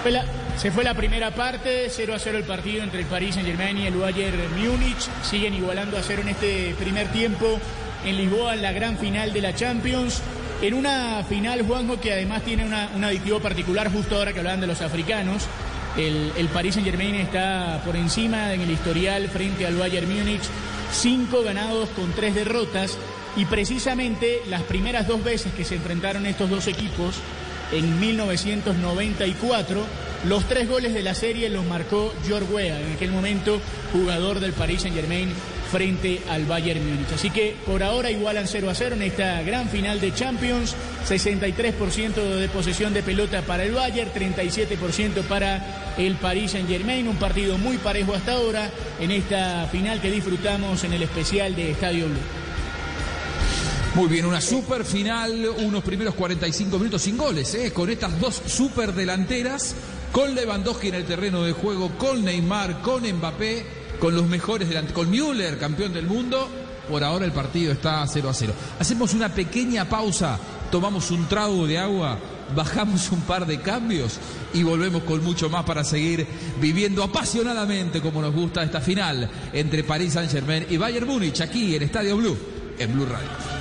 Fue la- se fue la primera parte, 0 a 0 el partido entre el Paris Saint Germain y el Bayern Múnich. Siguen igualando a 0 en este primer tiempo. En Lisboa, la gran final de la Champions. En una final, Juanjo, que además tiene una- un aditivo particular, justo ahora que hablaban de los africanos. El, el Paris Saint Germain está por encima en el historial frente al Bayern Múnich. Cinco ganados con tres derrotas. Y precisamente las primeras dos veces que se enfrentaron estos dos equipos, en 1994. Los tres goles de la serie los marcó George Weah, en aquel momento jugador del Paris Saint Germain frente al Bayern Múnich. Así que por ahora igualan 0 a 0 en esta gran final de Champions. 63% de posesión de pelota para el Bayern, 37% para el Paris Saint Germain. Un partido muy parejo hasta ahora en esta final que disfrutamos en el especial de Estadio Blue. Muy bien, una super final, unos primeros 45 minutos sin goles, ¿eh? con estas dos super delanteras, con Lewandowski en el terreno de juego, con Neymar, con Mbappé, con los mejores delanteros, con Müller, campeón del mundo. Por ahora el partido está 0 a 0. Hacemos una pequeña pausa, tomamos un trago de agua, bajamos un par de cambios y volvemos con mucho más para seguir viviendo apasionadamente como nos gusta esta final entre París Saint-Germain y Bayern Múnich aquí en Estadio Blue, en Blue Radio.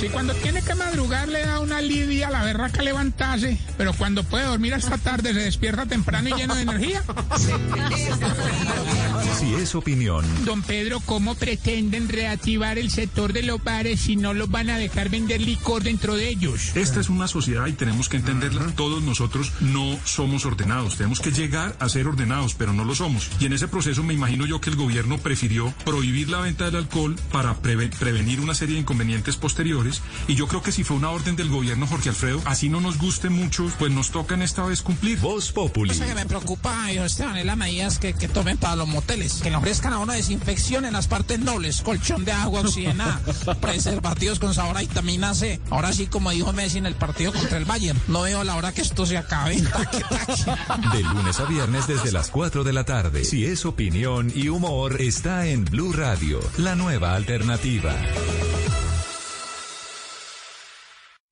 Si cuando tiene que madrugar le da una lidia la berraca levantarse, pero cuando puede dormir hasta tarde se despierta temprano y lleno de energía. Si es opinión, Don Pedro, ¿cómo pretenden reactivar el sector de los bares si no los van a dejar vender licor dentro de ellos? Esta es una sociedad y tenemos que entenderla. Todos nosotros no somos ordenados. Tenemos que llegar a ser ordenados, pero no lo somos. Y en ese proceso me imagino yo que el gobierno prefirió prohibir la venta del alcohol para preve- prevenir una serie de inconvenientes posteriores. Y yo creo que si fue una orden del gobierno, Jorge Alfredo, así no nos guste mucho, pues nos toca en esta vez cumplir. Voz Populi. Cosa que me preocupa, hijo Esteban, es las medidas que, que tomen para los moteles. Que le ofrezcan a una desinfección en las partes nobles, colchón de agua oxigenada, preservativos con sabor a vitamina C. Ahora sí, como dijo Messi en el partido contra el Bayern, no veo la hora que esto se acabe. Taque, taque. De lunes a viernes desde las 4 de la tarde. Si es opinión y humor, está en Blue Radio, la nueva alternativa.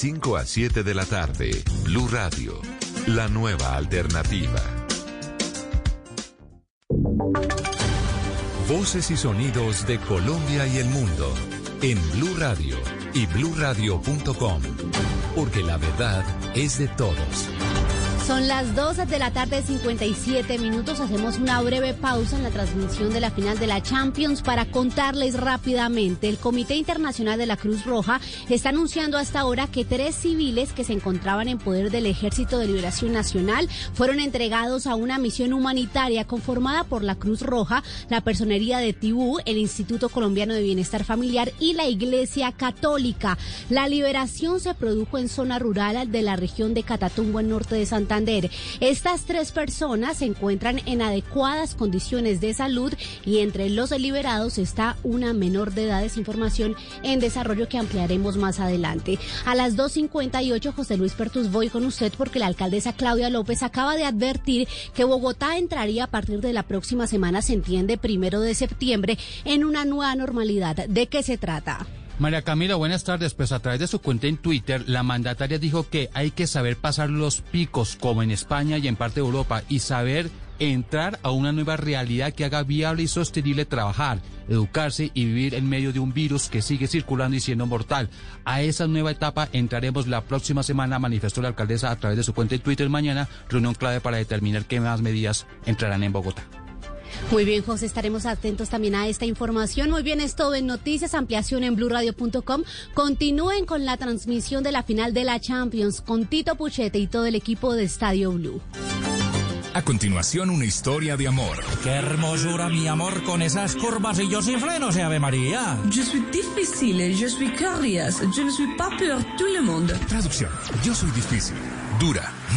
5 a 7 de la tarde, Blue Radio, la nueva alternativa. Voces y sonidos de Colombia y el mundo en Blue Radio y bluradio.com. Porque la verdad es de todos. Son las 12 de la tarde, 57 minutos. Hacemos una breve pausa en la transmisión de la final de la Champions para contarles rápidamente. El Comité Internacional de la Cruz Roja está anunciando hasta ahora que tres civiles que se encontraban en poder del Ejército de Liberación Nacional fueron entregados a una misión humanitaria conformada por la Cruz Roja, la Personería de Tibú, el Instituto Colombiano de Bienestar Familiar y la Iglesia Católica. La liberación se produjo en zona rural de la región de Catatumbo, en norte de Santander. Estas tres personas se encuentran en adecuadas condiciones de salud y entre los liberados está una menor de edad. Es información en desarrollo que ampliaremos más adelante. A las 2.58, José Luis Pertus, voy con usted porque la alcaldesa Claudia López acaba de advertir que Bogotá entraría a partir de la próxima semana, se entiende, primero de septiembre, en una nueva normalidad. ¿De qué se trata? María Camila, buenas tardes. Pues a través de su cuenta en Twitter, la mandataria dijo que hay que saber pasar los picos como en España y en parte de Europa y saber entrar a una nueva realidad que haga viable y sostenible trabajar, educarse y vivir en medio de un virus que sigue circulando y siendo mortal. A esa nueva etapa entraremos la próxima semana, manifestó la alcaldesa a través de su cuenta en Twitter mañana, reunión clave para determinar qué más medidas entrarán en Bogotá. Muy bien, José, estaremos atentos también a esta información. Muy bien, es todo en noticias, ampliación en blurradio.com. Continúen con la transmisión de la final de la Champions con Tito Puchete y todo el equipo de Estadio Blue. A continuación, una historia de amor. Qué hermosura, mi amor, con esas curvas y yo sin frenos, ¿eh, Ave María. Je suis difficile, je suis curieuse, je ne suis pas pour tout le monde. Traducción. Yo soy difícil, dura,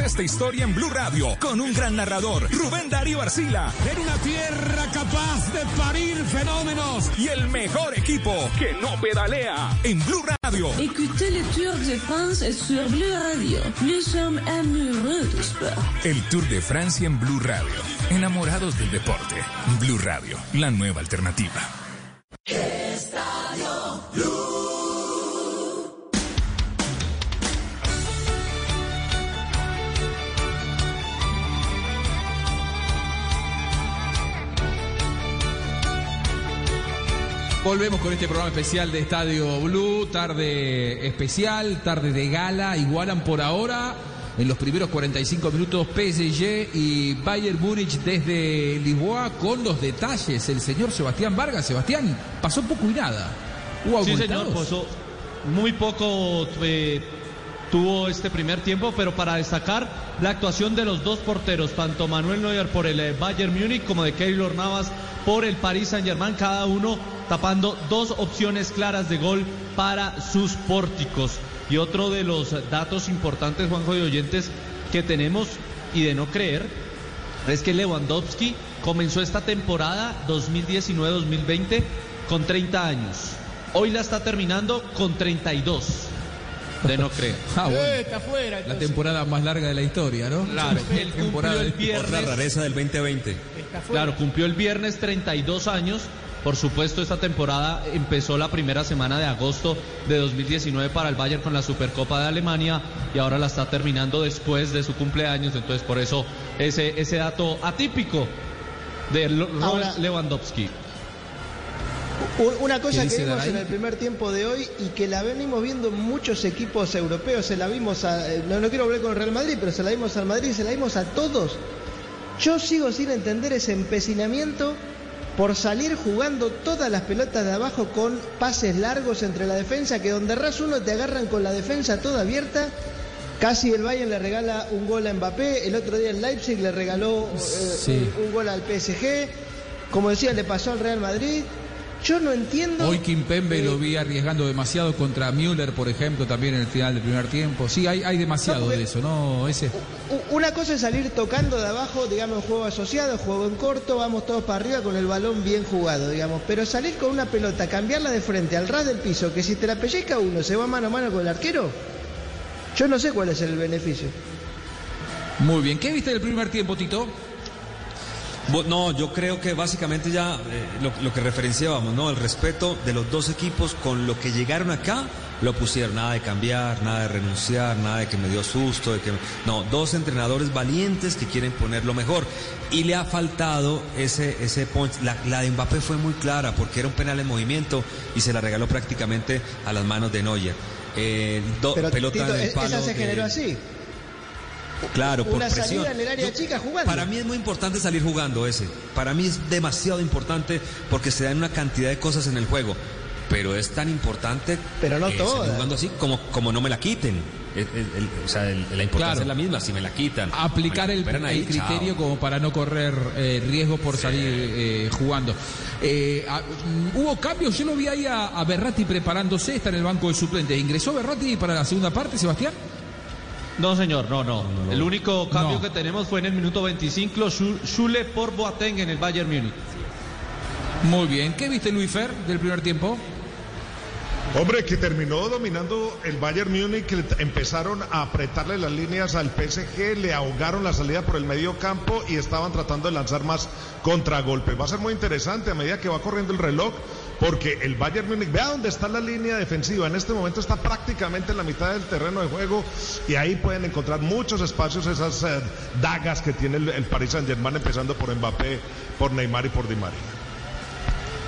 esta historia en Blue Radio con un gran narrador, Rubén Darío Arcila. En una tierra capaz de parir fenómenos. Y el mejor equipo que no pedalea en Blue Radio. Écoutez le Tour de France sur Bleu Radio. Nous sommes amoureux du sport. El Tour de Francia en Blue Radio. Enamorados del deporte. Blue Radio, la nueva alternativa. Volvemos con este programa especial de Estadio Blue, tarde especial, tarde de gala, igualan por ahora en los primeros 45 minutos PSG y Bayern Múnich desde Lisboa con los detalles. El señor Sebastián Vargas, Sebastián, pasó poco y nada. ¿Hubo Sí, señor, pasó muy poco eh, tuvo este primer tiempo, pero para destacar la actuación de los dos porteros, tanto Manuel Neuer por el eh, Bayern Múnich como de Keylor Navas por el Paris Saint-Germain, cada uno tapando dos opciones claras de gol para sus pórticos. Y otro de los datos importantes, Juanjo y oyentes, que tenemos y de no creer, es que Lewandowski comenzó esta temporada 2019-2020 con 30 años. Hoy la está terminando con 32. De no creer. Ah, bueno. Eh, está fuera. La temporada más larga de la historia, ¿no? Claro, él cumplió el de- viernes. Otra rareza del 2020. Está fuera. Claro, cumplió el viernes 32 años. Por supuesto, esta temporada empezó la primera semana de agosto de 2019 para el Bayern con la Supercopa de Alemania y ahora la está terminando después de su cumpleaños. Entonces, por eso ese, ese dato atípico de Robert Lewandowski. Un- Una cosa ¿Qué que vimos en el primer tiempo de hoy y que la venimos viendo en muchos equipos europeos, se la vimos a, eh, no, no quiero volver con el Real Madrid, pero se la vimos al Madrid, se la vimos a todos. Yo sigo sin entender ese empecinamiento por salir jugando todas las pelotas de abajo con pases largos entre la defensa, que donde ras uno te agarran con la defensa toda abierta. Casi el Bayern le regala un gol a Mbappé, el otro día el Leipzig le regaló eh, Sí. un, un gol al PSG, como decía, le pasó al Real Madrid. Yo no entiendo. Hoy Kimpembe eh, lo vi arriesgando demasiado contra Müller, por ejemplo, también en el final del primer tiempo. Sí, hay, hay demasiado No, porque- de eso, ¿no? Ese. Una cosa es salir tocando de abajo, digamos, juego asociado, juego en corto, vamos todos para arriba con el balón bien jugado, digamos. Pero salir con una pelota, cambiarla de frente al ras del piso, que si te la pellizca uno, se va mano a mano con el arquero, yo no sé cuál es el beneficio. Muy bien. ¿Qué viste del primer tiempo, Tito? No, yo creo que básicamente ya eh, lo, lo que referenciábamos, ¿no? El respeto de los dos equipos con lo que llegaron acá, lo pusieron. Nada de cambiar, nada de renunciar, nada de que me dio susto, de que... No, dos entrenadores valientes que quieren poner lo mejor. Y le ha faltado ese, ese punch. La, la de Mbappé fue muy clara porque era un penal en movimiento y se la regaló prácticamente a las manos de Neuer. Eh, do- Pero pelota Tito, en el palo esa se de- generó así. Claro, por Una presión. salida en el área Yo- chica jugando. Para mí es muy importante salir jugando ese. Para mí es demasiado importante porque se dan una cantidad de cosas en el juego. Pero es tan importante Pero no eh, salir todas. jugando así como, como no me la quiten. El- el- el- o sea, el- la importancia Claro. es la misma. Si me la quitan. Aplicar el, ahí, criterio chao. como para no correr eh, riesgo por salir eh, jugando. Eh, mm, hubo cambios, yo lo vi ahí a, a Berratti preparándose, está en el banco de suplentes. ¿Ingresó Berratti para la segunda parte, Sebastián? No, señor, no, no. El único cambio No. que tenemos fue en el minuto 25, Schu- Schule por Boateng en el Bayern Múnich. Muy bien. ¿Qué viste, Luis Fer, del primer tiempo? Hombre, que terminó dominando el Bayern Múnich, que empezaron a apretarle las líneas al PSG, le ahogaron la salida por el medio campo y estaban tratando de lanzar más contragolpes. Va a ser muy interesante a medida que va corriendo el reloj, porque el Bayern Múnich, vea dónde está la línea defensiva, en este momento está prácticamente en la mitad del terreno de juego y ahí pueden encontrar muchos espacios, esas eh, dagas que tiene el, el Paris Saint-Germain, empezando por Mbappé, por Neymar y por Di María.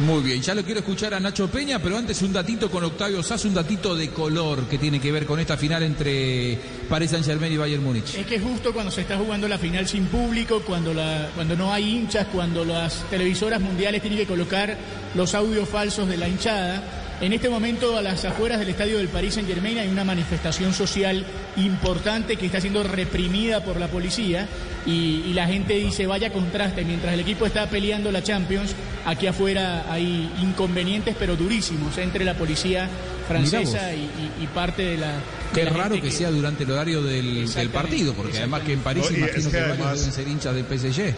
Muy bien, ya lo quiero escuchar a Nacho Peña, pero antes un datito con Octavio Sass, un datito de color que tiene que ver con esta final entre Paris Saint Germain y Bayern Múnich. Es que justo cuando se está jugando la final sin público, cuando, la, cuando no hay hinchas, cuando las televisoras mundiales tienen que colocar los audios falsos de la hinchada, en este momento, a las afueras del estadio del Paris Saint Germain, hay una manifestación social importante que está siendo reprimida por la policía y, y, la gente dice vaya contraste. Mientras el equipo está peleando la Champions, aquí afuera hay inconvenientes, pero durísimos, entre la policía francesa y, y, y, parte de la. Qué de la raro gente que, sea durante el horario del, del partido, porque además que en París No, imagino es que, que además- deben ser hinchas del PSG.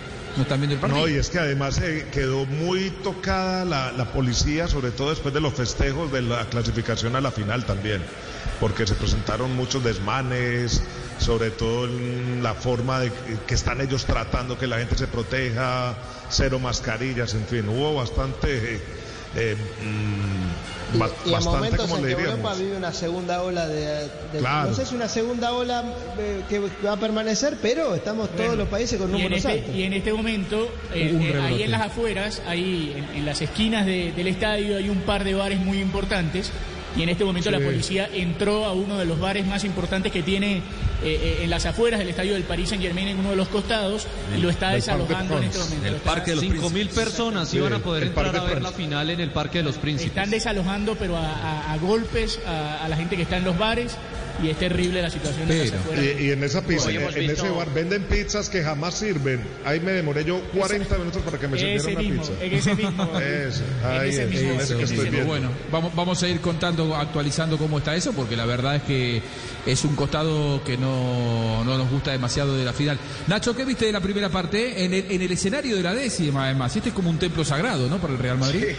No y es que además eh, quedó muy tocada la, la policía, sobre todo después de los festejos de la clasificación a la final también, porque se presentaron muchos desmanes, sobre todo en la forma de que están ellos tratando que la gente se proteja, cero mascarillas, en fin, hubo bastante, eh, eh, mm, Y, ba- y en momentos como en que. Europa vive una segunda ola de, de- Claro. no sé si una segunda ola eh, que va a permanecer, pero estamos todos Bueno, los países con números este, altos. y en este momento, eh, eh, ahí en las afueras, ahí en, en las esquinas de- del estadio hay un par de bares muy importantes. Y en este momento Sí. la policía entró a uno de los bares más importantes que tiene eh, eh, en las afueras del estadio del Paris Saint Germain, en uno de los costados, y lo está desalojando en este momento. El Parque de los Cinco mil personas iban a poder entrar a ver la final en el Parque de los Príncipes. Están desalojando, pero a, a- a golpes a, a la gente que está en los bares, y es terrible la situación afueras. Y, y en esa pizza, en visto- ese bar venden pizzas que jamás sirven. Ahí me demoré yo 40 minutos para que me sirvieran una mismo, pizza. en ese mismo. Ahí ese es, mismo. en ese que estoy Eso, viendo. bueno, vamos, vamos a ir contando, actualizando cómo está eso, porque la verdad es que es un costado que no, no nos gusta demasiado de la final. Nacho, ¿qué viste de la primera parte? En el, en el escenario de la décima, además. Este es como un templo sagrado, ¿no? Para el Real Madrid. Sí,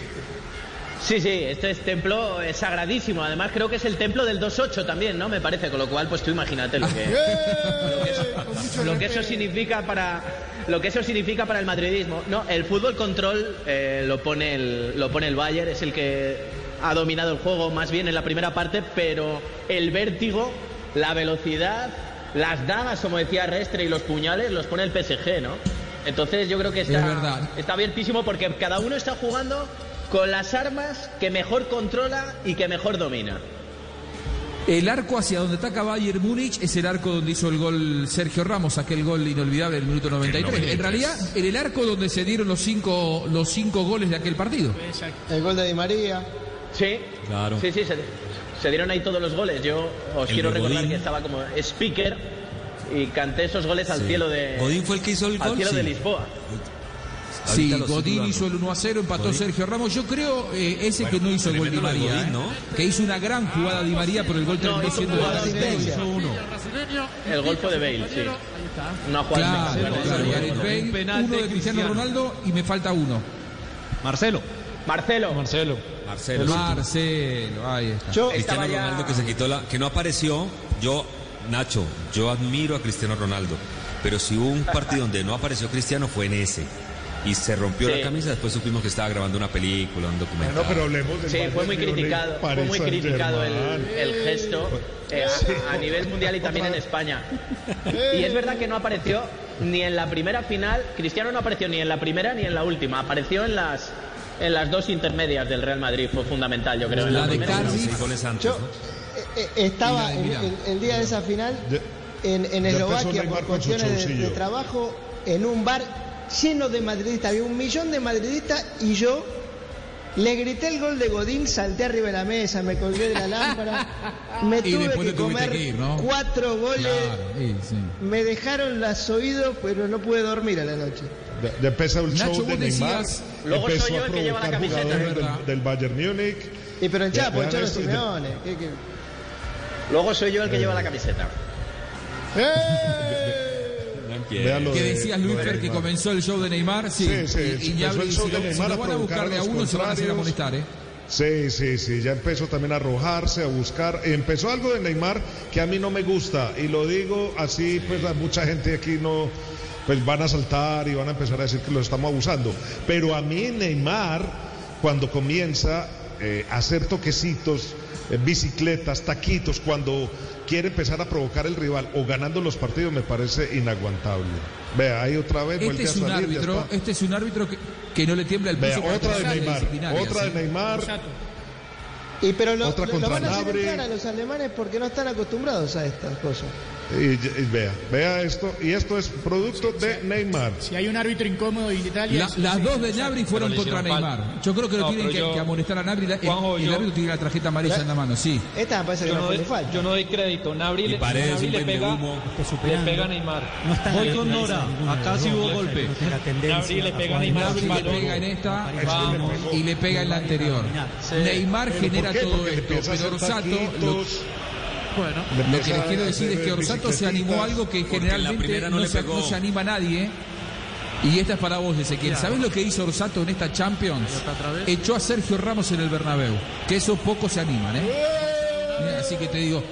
sí, este es templo eh, sagradísimo. Además, creo que es el templo del 2-8 también, ¿no? Me parece. Con lo cual, pues tú imagínate lo que, lo que eso, lo que eso significa para lo que eso significa para el madridismo. No, el fútbol control eh, lo pone el lo pone el Bayern, es el que ha dominado el juego más bien en la primera parte, pero el vértigo, la velocidad, las dagas, como decía Restre, y los puñales los pone el PSG, ¿no? Entonces yo creo que Es está, está abiertísimo porque cada uno está jugando con las armas que mejor controla y que mejor domina. El arco hacia donde ataca Bayern Múnich es el arco donde hizo el gol Sergio Ramos, aquel gol inolvidable en el minuto 93. En realidad, en el arco donde se dieron los cinco, los cinco goles de aquel partido. El gol de Di María. Sí, Claro. sí, sí, se, se dieron ahí todos los goles. Yo os El quiero de recordar Godín. que estaba como speaker y canté esos goles al Sí. cielo de Godín fue el que hizo el al gol, cielo de sí. Lisboa. Sí, Godín hizo el 1 a 0, empató Godín. Sergio Ramos. Yo creo eh, ese Bueno, que no hizo el gol Di María, Godín. ¿no? que hizo una gran jugada Di María, pero el gol terminó hizo siendo de. El gol fue de Bale, sí. Una jugada Claro, claro. Gareth Bale, uno de Cristiano Cristiano. Ronaldo y me falta uno. Marcelo. Marcelo. Marcelo. Marcelo. Marcelo, ahí está. Yo, Cristiano ya- Ronaldo que se quitó la, que no apareció. Yo, Nacho, yo admiro a Cristiano Ronaldo, pero si hubo un partido donde no apareció Cristiano fue en ese. Y se rompió Sí. la camisa, después supimos que estaba grabando una película, un documental. No, pero hablemos del Sí, fue muy criticado, fue muy criticado el, el gesto eh, a, a nivel mundial y también en España. Y es verdad que no apareció ni en la primera final, Cristiano no apareció ni en la primera ni en la última, apareció en las en las dos intermedias del Real Madrid, fue fundamental, yo creo. En La de primera la Cardiff. antes, yo ¿no? eh, eh, estaba la en- el día de esa final en, en Eslovaquia por cuestiones de, de trabajo en un bar lleno de madridistas, había un millón de madridistas y yo le grité el gol de Godín, salté arriba de la mesa, me colgué de la lámpara, me Y tuve que comer que ir, ¿no? cuatro goles, Claro, sí, sí. me dejaron las oídos, pero no pude dormir a la noche. Empezó el Nacho, show de Neymar. Luego empezó soy yo a el que lleva la provocar camiseta, del, Bayern Múnich. Y pero en Chapo, vean Cholo. Simeone. ¿qué- qué? Luego soy yo el que lleva la camiseta. Vean lo ¿Qué de- decías, Luis de que comenzó el show de Neymar? Sí, Sí, sí, y, el si, show de si Neymar a van a buscarle a uno, se van a hacer a molestar, ¿eh? Sí, sí, sí, ya empezó también a arrojarse, a buscar. Empezó algo de Neymar que a mí no me gusta y lo digo así, pues a mucha gente aquí no, pues van a saltar y van a empezar a decir que lo estamos abusando. Pero a mí Neymar, cuando comienza eh, a hacer toquecitos, eh, bicicletas, taquitos, cuando quiere empezar a provocar el rival o ganando los partidos, me parece inaguantable. Vea, ahí otra vez Este vuelve es a un salir. ya árbitro, este es un árbitro que, que no le tiembla el Vea, pulso. otra de Neymar, otra de ¿sí? Neymar. Y pero lo, Otra lo- lo contra van a hacer Gnabry. entrar a los alemanes porque no están acostumbrados a estas cosas. Y, y vea, vea esto, y esto es producto de Neymar. Si hay un árbitro incómodo en Italia. La- las sí, dos de. Nabri fueron contra Neymar. falta. Yo creo que lo No, tienen que, yo- que amonestar a Nabri. El, Juanjo, el yo- árbitro tiene la tarjeta amarilla en la mano, sí. Esta me parece que Yo no, no, doy, falta. yo no doy crédito. Nabri, le, Nabri le pega, humo. le pega a Neymar. Voy con Nora. Acá sí hubo golpe. Nabri le pega a Neymar. Nabri le pega en esta y le pega en la anterior. Neymar ¿Pero genera todo esto, pero taquitos, Bueno, lo que les quiero decir es que Orsato se animó a algo que generalmente no, no le se, no se anima a nadie. Y esta es para vos, Ezequiel. ¿Sabés lo que hizo Orsato en esta Champions? Echó a Sergio Ramos en el Bernabéu. Que eso pocos se animan, ¿eh? Así que te digo,